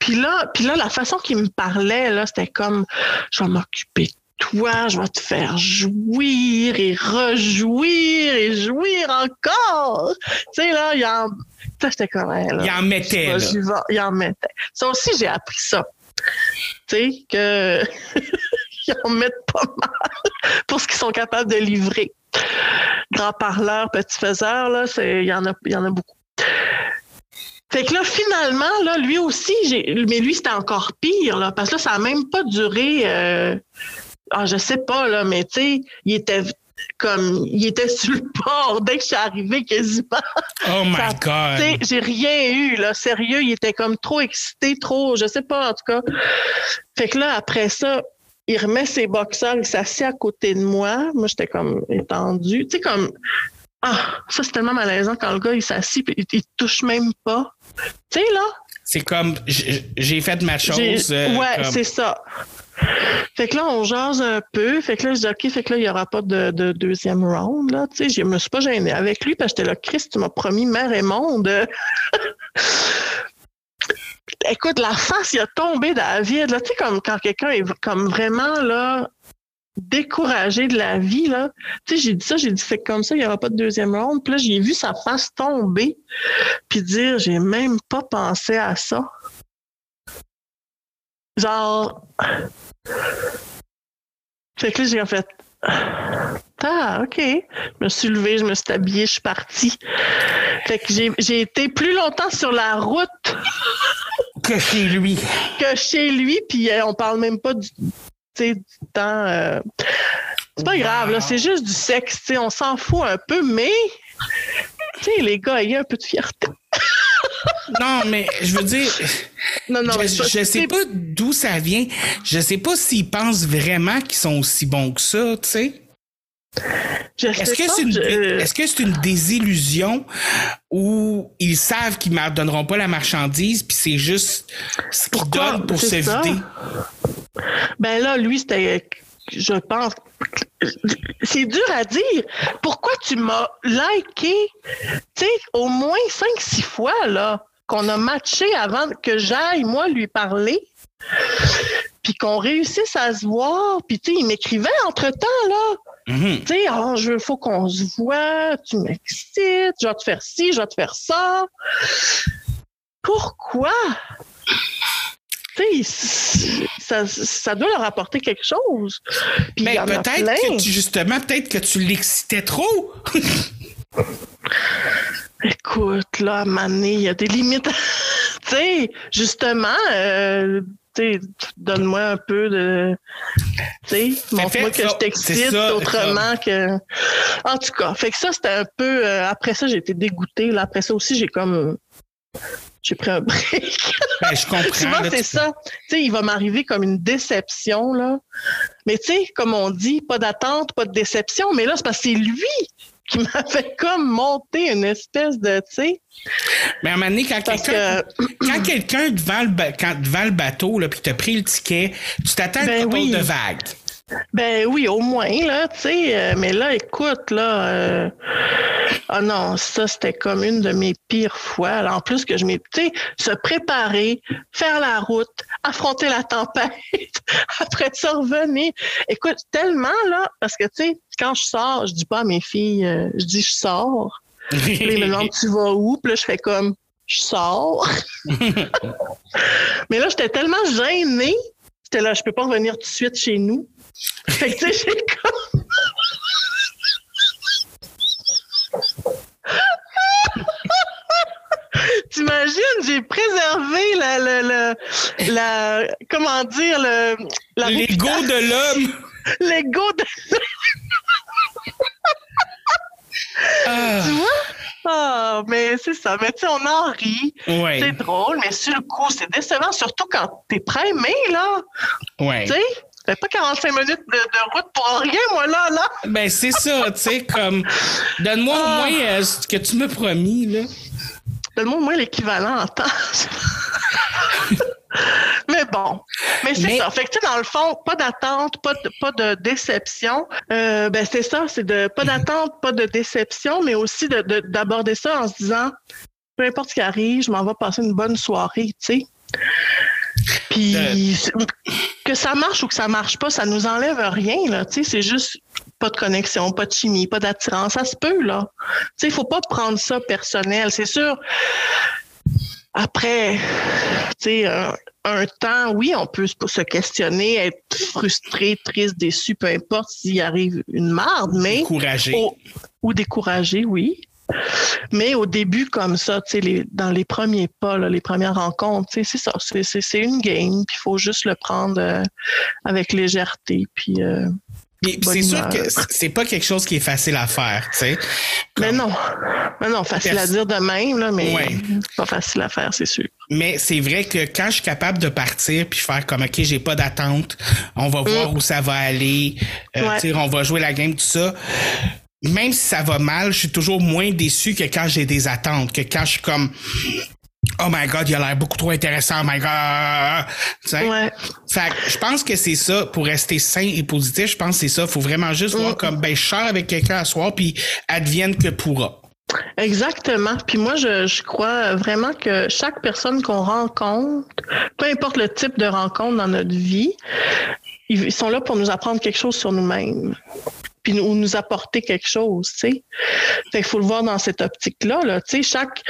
Puis là, puis là, la façon qu'il me parlait, là, c'était comme je vais m'occuper de toi, je vais te faire jouir et rejouir et jouir encore. Tu sais, là, il, en- Ça, j'étais comme, là, Il en mettait, là. Il en mettait. Ça aussi, j'ai appris ça. Tu sais, que [laughs] ils en mettent pas mal pour ce qu'ils sont capables de livrer. Grand parleur, petit faiseur, là, il y en a, y en a beaucoup. Fait que là, finalement, là, lui aussi, mais lui, c'était encore pire, là, parce que là, ça n'a même pas duré, euh, ah, je sais pas, là, mais tu sais, il était comme, il était sur le bord dès que je suis arrivée quasiment. Oh my Ça- God. Tu sais, j'ai rien eu, là. Sérieux, il était comme trop excité, trop, je sais pas, en tout cas. Fait que là, après ça, il remet ses boxeurs, il s'assied à côté de moi. Moi, j'étais comme étendue. Tu sais, comme. Ah, ça, c'est tellement malaisant quand le gars, il s'assit puis il, il touche même pas. Tu sais, là? C'est comme, j'ai fait ma chose. euh, ouais, comme- c'est ça. Fait que là, on jase un peu. Fait que là, je dis, OK, fait que là, il n'y aura pas de, de deuxième round, là. Tu sais, je me suis pas gênée avec lui parce que j'étais là, Christ, tu m'as promis mère et monde. [laughs] Écoute, la face, il a tombé dans la là. Tu sais, comme quand quelqu'un est comme vraiment, là, découragé de la vie, là. Tu sais, j'ai dit ça, j'ai dit, c'est comme ça, il n'y aura pas de deuxième round. Puis là, j'ai vu sa face tomber, puis dire, j'ai même pas pensé à ça. Genre. Fait que là, j'ai en fait. Ah, OK. Je me suis levée, je me suis habillée, je suis partie. Fait que j'ai, été plus longtemps sur la route Que chez lui. que chez lui, puis euh, on parle même pas du, temps. euh, C'est pas grave, là, c'est juste du sexe, tu sais, on s'en fout un peu, mais. Tu sais, les gars, il y a un peu de fierté. Non, mais je veux dire, Non, non, je, je sais pas d'où ça vient. Je sais pas s'ils pensent vraiment qu'ils sont aussi bons que ça, tu sais. Est-ce que c'est une, je- est-ce que c'est une désillusion ou ils savent qu'ils ne donneront pas la marchandise puis c'est juste ce qu'ils donnent pour se ça. vider? Ben là, lui, c'était, je pense, c'est dur à dire. Pourquoi tu m'as liké, tu sais, au moins 5-6 fois, là, qu'on a matché avant que j'aille, moi, lui parler, puis qu'on réussisse à se voir, puis tu sais, il m'écrivait entre-temps, là. Mhm. Tu sais, oh, je faut qu'on se voit, tu m'excites, je vais te faire ci, je vais te faire ça. Pourquoi? Tu sais, ça, ça doit leur apporter quelque chose. Puis Mais peut-être que tu, justement, peut-être que tu l'excitais trop. Écoute, là, à donné, il y a des limites. [laughs] tu sais, justement, euh, donne-moi un peu de. Tu sais, montre-moi que je t'excite ça, autrement que. En tout cas, fait que ça, c'était un peu. euh, après ça, j'ai été dégoûtée. Là. Après ça aussi, j'ai comme. J'ai pris un break. [laughs] Ben, je comprends. tu vois, c'est ça. Tu sais, il va m'arriver comme une déception, là. Mais tu sais, comme on dit, pas d'attente, pas de déception. Mais là, c'est parce que c'est lui qui [laughs] m'a fait comme monter une espèce de, tu sais, Mais à un moment donné, quand quelqu'un que [coughs] quand quelqu'un devant le, ba- quand- devant le bateau, là, puis t'as pris le ticket, tu t'attends à Ben une couple oui. de vagues. Ben oui, au moins, là, tu sais. euh, mais là, écoute, là. euh, Ah non, ça, c'était comme une de mes pires fois. là. en plus que je sais, se préparer, faire la route, affronter la tempête, [laughs] après ça, revenir. Écoute, tellement, là, parce que, tu sais, quand je sors, je dis pas à mes filles, euh, je dis je sors. Ils me demandent tu vas où? Puis là, je fais comme je sors. [laughs] Mais là, j'étais tellement gênée. J'étais là, je peux pas revenir tout de suite chez nous. Fait que, tu sais, j'ai comme. T'imagines, j'ai préservé la, la, la, la- comment dire, le, L'ego de l'homme. l'ego de Ah, tu vois? Ah, mais c'est ça. Mais tu sais, on en rit. ouais, C'est drôle, mais sur le coup, c'est décevant, surtout quand t'es primé, là. ouais. Tu sais, pas 45 minutes de, de route pour rien, moi, là, là. Ben, c'est ça, tu sais, comme. Donne-moi au Ah. moins euh, ce que tu m'as promis, là. Donne-moi au moins l'équivalent en temps. [laughs] mais bon, mais c'est Mais- ça. Fait que, tu sais, dans le fond, pas d'attente, pas de, pas de déception. Euh, ben, c'est ça, c'est de pas d'attente, pas de déception, mais aussi de- de- d'aborder ça en se disant, peu importe ce qui arrive, je m'en vais passer une bonne soirée, tu sais. Puis, c'est- que ça marche ou que ça marche pas, ça nous enlève rien, là, tu sais, c'est juste pas de connexion, pas de chimie, pas d'attirance. Ça se peut, là. Tu sais, faut pas prendre ça personnel. C'est sûr, après, tu sais, un, un, temps, oui, on peut se questionner, être frustré, triste, déçu, peu importe s'il arrive une marde, mais... Découragé. ou découragé, oui. Mais au début, comme ça, les, dans les premiers pas, là, les premières rencontres, c'est ça, c'est une game, puis il faut juste le prendre euh, avec légèreté, puis... Euh, c'est sûr que c'est pas quelque chose qui est facile à faire, tu sais. Mais non. Mais non, facile à dire de même, là, mais pas facile à faire, c'est sûr. Mais c'est vrai que quand je suis capable de partir puis faire comme OK, j'ai pas d'attente, on va voir mm. où ça va aller, euh, on va jouer la game, tout ça même si ça va mal, je suis toujours moins déçu que quand j'ai des attentes, que quand je suis comme Oh my God, il a l'air beaucoup trop intéressant. Oh my God. Ouais. Fait je pense que c'est ça pour rester sain et positif. Je pense que c'est ça. Faut vraiment juste voir mm. comme ben je sors avec quelqu'un à soir puis advienne que pourra. Exactement. Puis moi, je, je, crois vraiment que chaque personne qu'on rencontre, peu importe le type de rencontre dans notre vie, ils sont là pour nous apprendre quelque chose sur nous-mêmes puis nous, nous apporter quelque chose, tu sais. Fait qu'il faut le voir dans cette optique-là, là, tu sais, chaque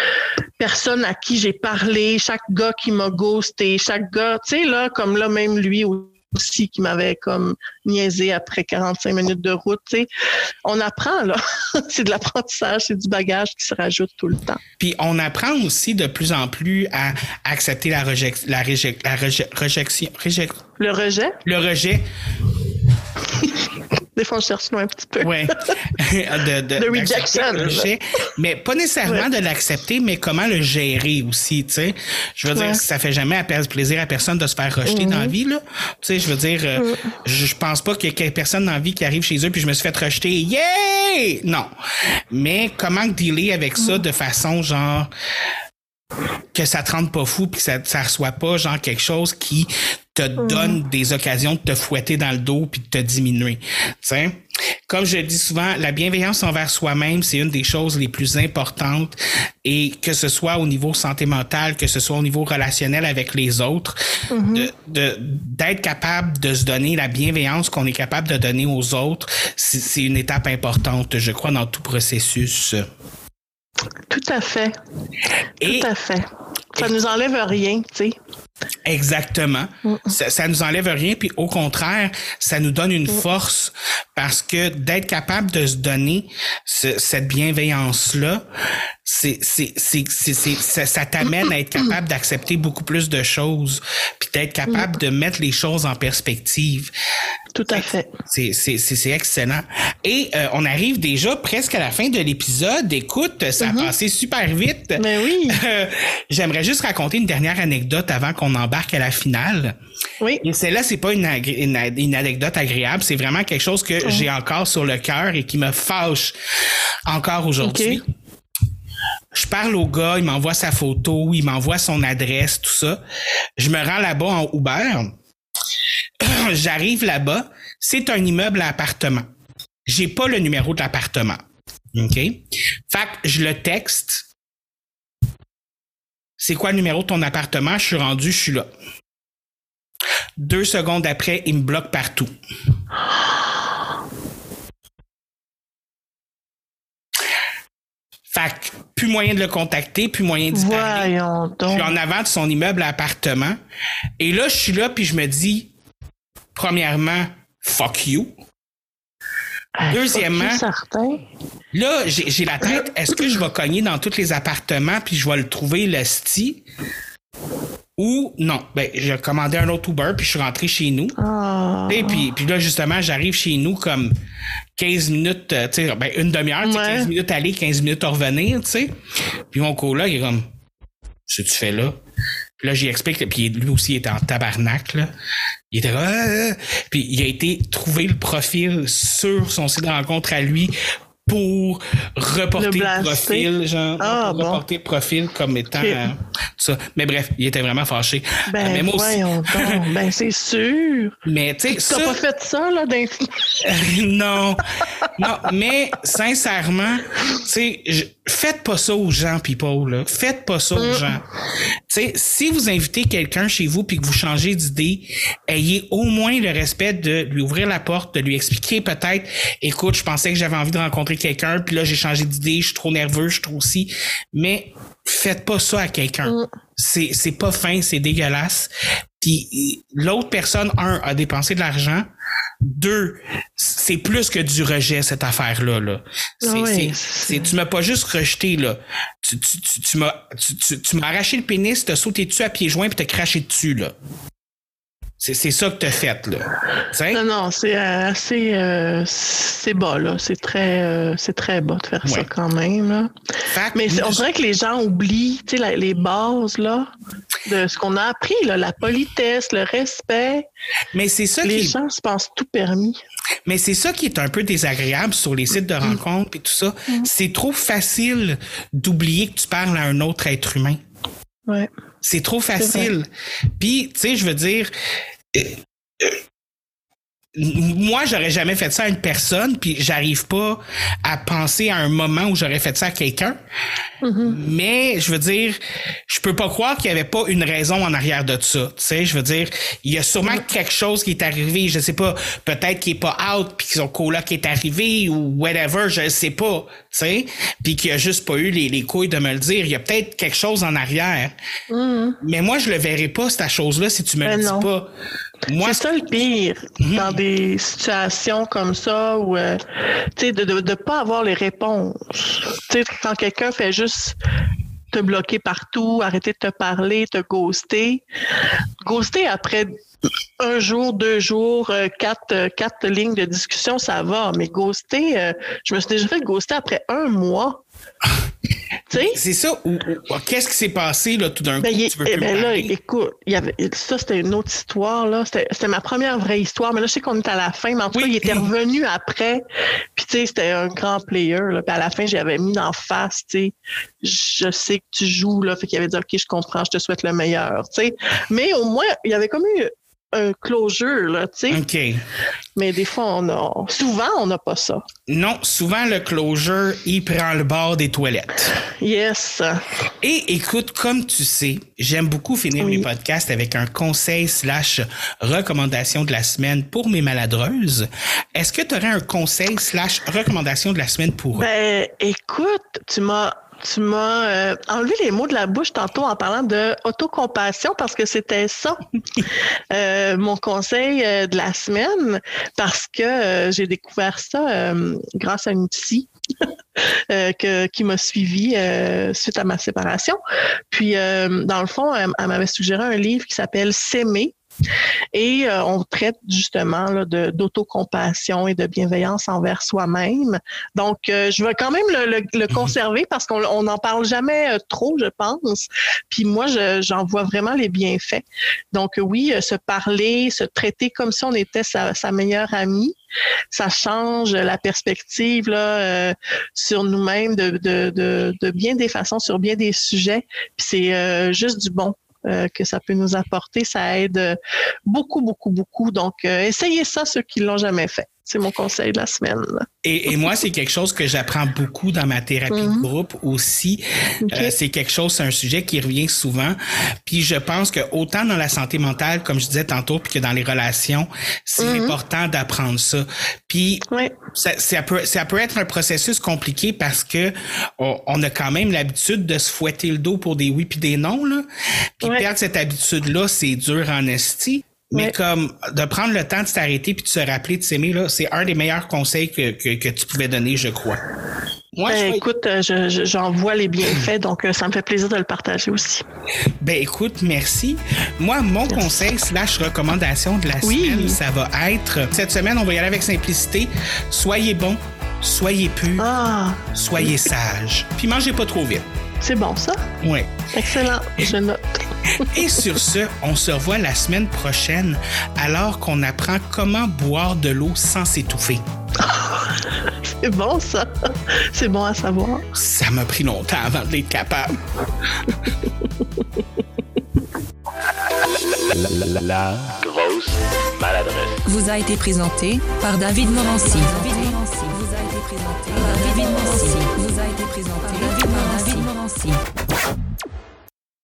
personne à qui j'ai parlé, chaque gars qui m'a ghosté, chaque gars, tu sais, là, comme là, même lui aussi qui m'avait comme niaisé après 45 minutes de route, tu sais. On apprend, là. [laughs] c'est de l'apprentissage, c'est du bagage qui se rajoute tout le temps. Puis on apprend aussi de plus en plus à accepter la, rejection, la, la rejection. Le rejet? Le rejet. [laughs] On cherche un petit peu. Oui. [laughs] de, de, de rejection. mais pas nécessairement de l'accepter, mais comment le gérer aussi, tu sais. Je veux dire, ça fait jamais plaisir à personne de se faire rejeter dans la mhm. vie, là. Tu sais, je veux dire, euh, mhm. je, pense pas qu'il y ait personne dans la vie qui arrive chez eux puis je me suis fait rejeter. Yeah! Non. Mais comment dealer avec ça de façon genre que ça te rende pas fou puis que ça, ça reçoit pas genre quelque chose qui te mm. donne des occasions de te fouetter dans le dos puis de te diminuer. sais? Comme je le dis souvent, la bienveillance envers soi-même, c'est une des choses les plus importantes et que ce soit au niveau santé mentale, que ce soit au niveau relationnel avec les autres, mm-hmm. de d'être capable de se donner la bienveillance qu'on est capable de donner aux autres, c'est une étape importante, je crois, dans tout processus. Tout à fait. Tout à fait. Ça nous enlève rien, tu sais. Exactement. Ça, ça nous enlève rien, puis au contraire, ça nous donne une force parce que d'être capable de se donner cette bienveillance-là, c'est, ça, t'amène à être capable d'accepter beaucoup plus de choses, puis d'être capable de mettre les choses en perspective. Tout à fait. C'est, excellent. Et euh, on arrive déjà presque à la fin de l'épisode. Écoute, ça a mm-hmm. passé super vite. Mais ben oui. [laughs] j'aimerais juste raconter une dernière anecdote avant qu'on embarque à la finale. Oui. Et celle-là, c'est pas une, une, anecdote agréable, c'est vraiment quelque chose que j'ai encore sur le cœur et qui me fâche encore aujourd'hui. Je parle au gars, il m'envoie sa photo, il m'envoie son adresse, tout ça. Je me rends là-bas en Uber. [clears throat] J'arrive là-bas, c'est un immeuble à appartement. J'ai pas le numéro de l'appartement. OK? Fait que je le texte. C'est quoi le numéro de ton appartement? Je suis rendu, je suis là. Deux secondes après, il me bloque partout. Fait plus moyen de le contacter, plus moyen d'y parler. Je suis en avant de son immeuble à appartement. Et là, je suis là, puis je me dis, premièrement, fuck you. Ah, Deuxièmement, là, j'ai la tête, est-ce que je vais cogner dans tous les appartements puis je vais le trouver le sti? Ou non, ben j'ai commandé un autre Uber puis je suis rentré chez nous. Ah. Et puis, puis là justement, j'arrive chez nous comme 15 minutes, euh, tu sais, ben une demi-heure, 15 minutes aller, 15 minutes à revenir, tu sais. Puis mon co là, il est comme, ce que tu fais là? Là, j'y explique, puis lui aussi il était en tabarnak, là. Il était là, ah, ah, ah. puis il a été trouver le profil sur son site de rencontre à lui pour reporter Le profil, genre, Ah, pour bon. reporter profil comme étant euh, ça. Mais bref, il était vraiment fâché. Euh, Ben, mais moi aussi. donc. [laughs] Ben, c'est sûr. Mais tu sais, T'as pas fait ça, là, d'un... [laughs] non, non, mais sincèrement, tu sais, je- faites pas ça aux gens, people, là. Faites pas ça Mm. aux gens. Tu sais, si vous invitez quelqu'un chez vous puis que vous changez d'idée, ayez au moins le respect de lui ouvrir la porte, de lui expliquer peut-être, écoute, je pensais que j'avais envie de rencontrer quelqu'un, puis là, j'ai changé d'idée, je suis trop nerveux, je suis trop aussi. Mais faites pas ça à quelqu'un. Mm. C'est, c'est pas fin, c'est dégueulasse. Puis l'autre personne, un, a dépensé de l'argent. Deux, c'est plus que du rejet, cette affaire-là. Là. C'est, Ah c'est- c'est- tu m'as pas juste rejeté, là. Tu, tu, tu, tu m'as, tu, tu- tu m'as arraché le pénis, t'as sauté dessus à pieds joints puis t'as craché dessus, là. C'est, ça que t'as fait, là. Tu? Non, non, c'est euh, assez... euh, c'est bas, là. C'est très, euh, c'est très bas de faire ça quand même, là. Mais on dirait que les gens oublient, tu sais, les bases, là, de ce qu'on a appris, là, la politesse, le respect. mais c'est ça Les qui gens se pensent tout permis. Mais c'est ça qui est un peu désagréable sur les sites de rencontres et tout ça. C'est trop facile d'oublier que tu parles à un autre être humain. Ouais. C'est trop facile. Puis, tu sais, je veux dire, euh, euh, moi, j'aurais jamais fait ça à une personne, puis j'arrive pas à penser à un moment où j'aurais fait ça à quelqu'un. Mais je veux dire, je peux pas croire qu'il y avait pas une raison en arrière de ça. Tu sais, je veux dire, il y a sûrement quelque chose qui est arrivé. Je sais pas, peut-être qu'il est pas out puis que son coloc est arrivé ou whatever, je sais pas. Tu sais, puis qu'il a juste pas eu les, les couilles de me le dire. Il y a peut-être quelque chose en arrière. Mais moi, je le verrai pas cette chose-là si tu me Ben le dis non. pas. Moi, C'est ça le pire dans des situations comme ça où, euh, tu sais, de ne pas avoir les réponses. Tu sais, quand quelqu'un fait juste te bloquer partout, arrêter de te parler, te ghoster. Ghoster après un jour, deux jours, euh, quatre, euh, quatre lignes de discussion, ça va. Mais ghoster, euh, je me suis déjà fait ghoster après un mois. C'est ça. Ou, ou- qu'est-ce qui s'est passé là tout d'un coup? Ben, il- tu veux eh plus ben me là, écoute, y avait, ça, c'était une autre histoire. là. C'était c'était ma première vraie histoire. Mais là, je sais qu'on est à la fin. Mais en tout Oui. cas, il était [laughs] revenu après. Puis, tu sais, c'était un grand player. Là. Puis à la fin, j'avais mis en face, tu sais, je sais que tu joues. Là. Fait qu'il avait dit, OK, je comprends, je te souhaite le meilleur. tu sais. Mais au moins, il y avait comme eu un closure, là, tu sais. OK. Mais des fois, on a, souvent, on n'a pas ça. Non, souvent le closure, il prend le bord des toilettes. Yes. Et écoute, comme tu sais, j'aime beaucoup finir Oui. mes podcasts avec un conseil slash recommandation de la semaine pour mes maladreuses. Est-ce que tu aurais un conseil slash recommandation de la semaine pour eux? Ben, écoute, tu m'as tu m'as euh, enlevé les mots de la bouche tantôt en parlant de autocompassion parce que c'était ça [laughs] euh, mon conseil euh, de la semaine parce que euh, j'ai découvert ça euh, grâce à une psy [laughs] euh, que, qui m'a suivi euh, suite à ma séparation. Puis, euh, dans le fond, elle, elle m'avait suggéré un livre qui s'appelle S'aimer. Et euh, on traite justement là, de- d'autocompassion et de bienveillance envers soi-même. Donc, euh, je vais quand même le, le- le conserver parce qu'on on n'en parle jamais euh, trop, je pense. Puis moi, je- j'en vois vraiment les bienfaits. Donc euh, oui, euh, se parler, se traiter comme si on était sa, sa meilleure amie, ça change la perspective là, euh, sur nous-mêmes de, de, de, de bien des façons, sur bien des sujets. Puis c'est euh, juste du bon euh, que ça peut nous apporter. Ça aide euh, beaucoup, beaucoup, beaucoup. Donc, euh, essayez ça, ceux qui l'ont jamais fait. C'est mon conseil de la semaine. Et, et moi, c'est quelque chose que j'apprends beaucoup dans ma thérapie de groupe aussi. Euh, c'est quelque chose, c'est un sujet qui revient souvent. Puis je pense que autant dans la santé mentale, comme je disais tantôt, puis que dans les relations, c'est important d'apprendre ça. Puis Ouais. ça, ça peut, ça peut être un processus compliqué parce que on, on a quand même l'habitude de se fouetter le dos pour des oui puis des non. Là. Puis Ouais. perdre cette habitude-là, c'est dur en esti. Mais Ouais. comme de prendre le temps de s'arrêter puis de se rappeler de s'aimer, là, c'est un des meilleurs conseils que, que, que tu pouvais donner, je crois. Moi, Ben, je écoute, euh, je- je- j'en vois les bienfaits, donc euh, ça me fait plaisir de le partager aussi. Ben écoute, merci. Moi, mon conseil slash recommandation de la Oui. semaine, ça va être cette semaine, on va y aller avec simplicité. Soyez bon, soyez pur, Ah, soyez sage. Puis mangez pas trop vite. c'est bon ça? Ouais. Excellent. Je note. [laughs] Et sur ce, on se revoit la semaine prochaine alors qu'on apprend comment boire de l'eau sans s'étouffer. [laughs] C'est bon, ça. C'est bon à savoir. Ça m'a pris longtemps avant d'être capable. La, la, la, la grosse maladresse. vous a été présenté par David Morancy. David Morancy. Vous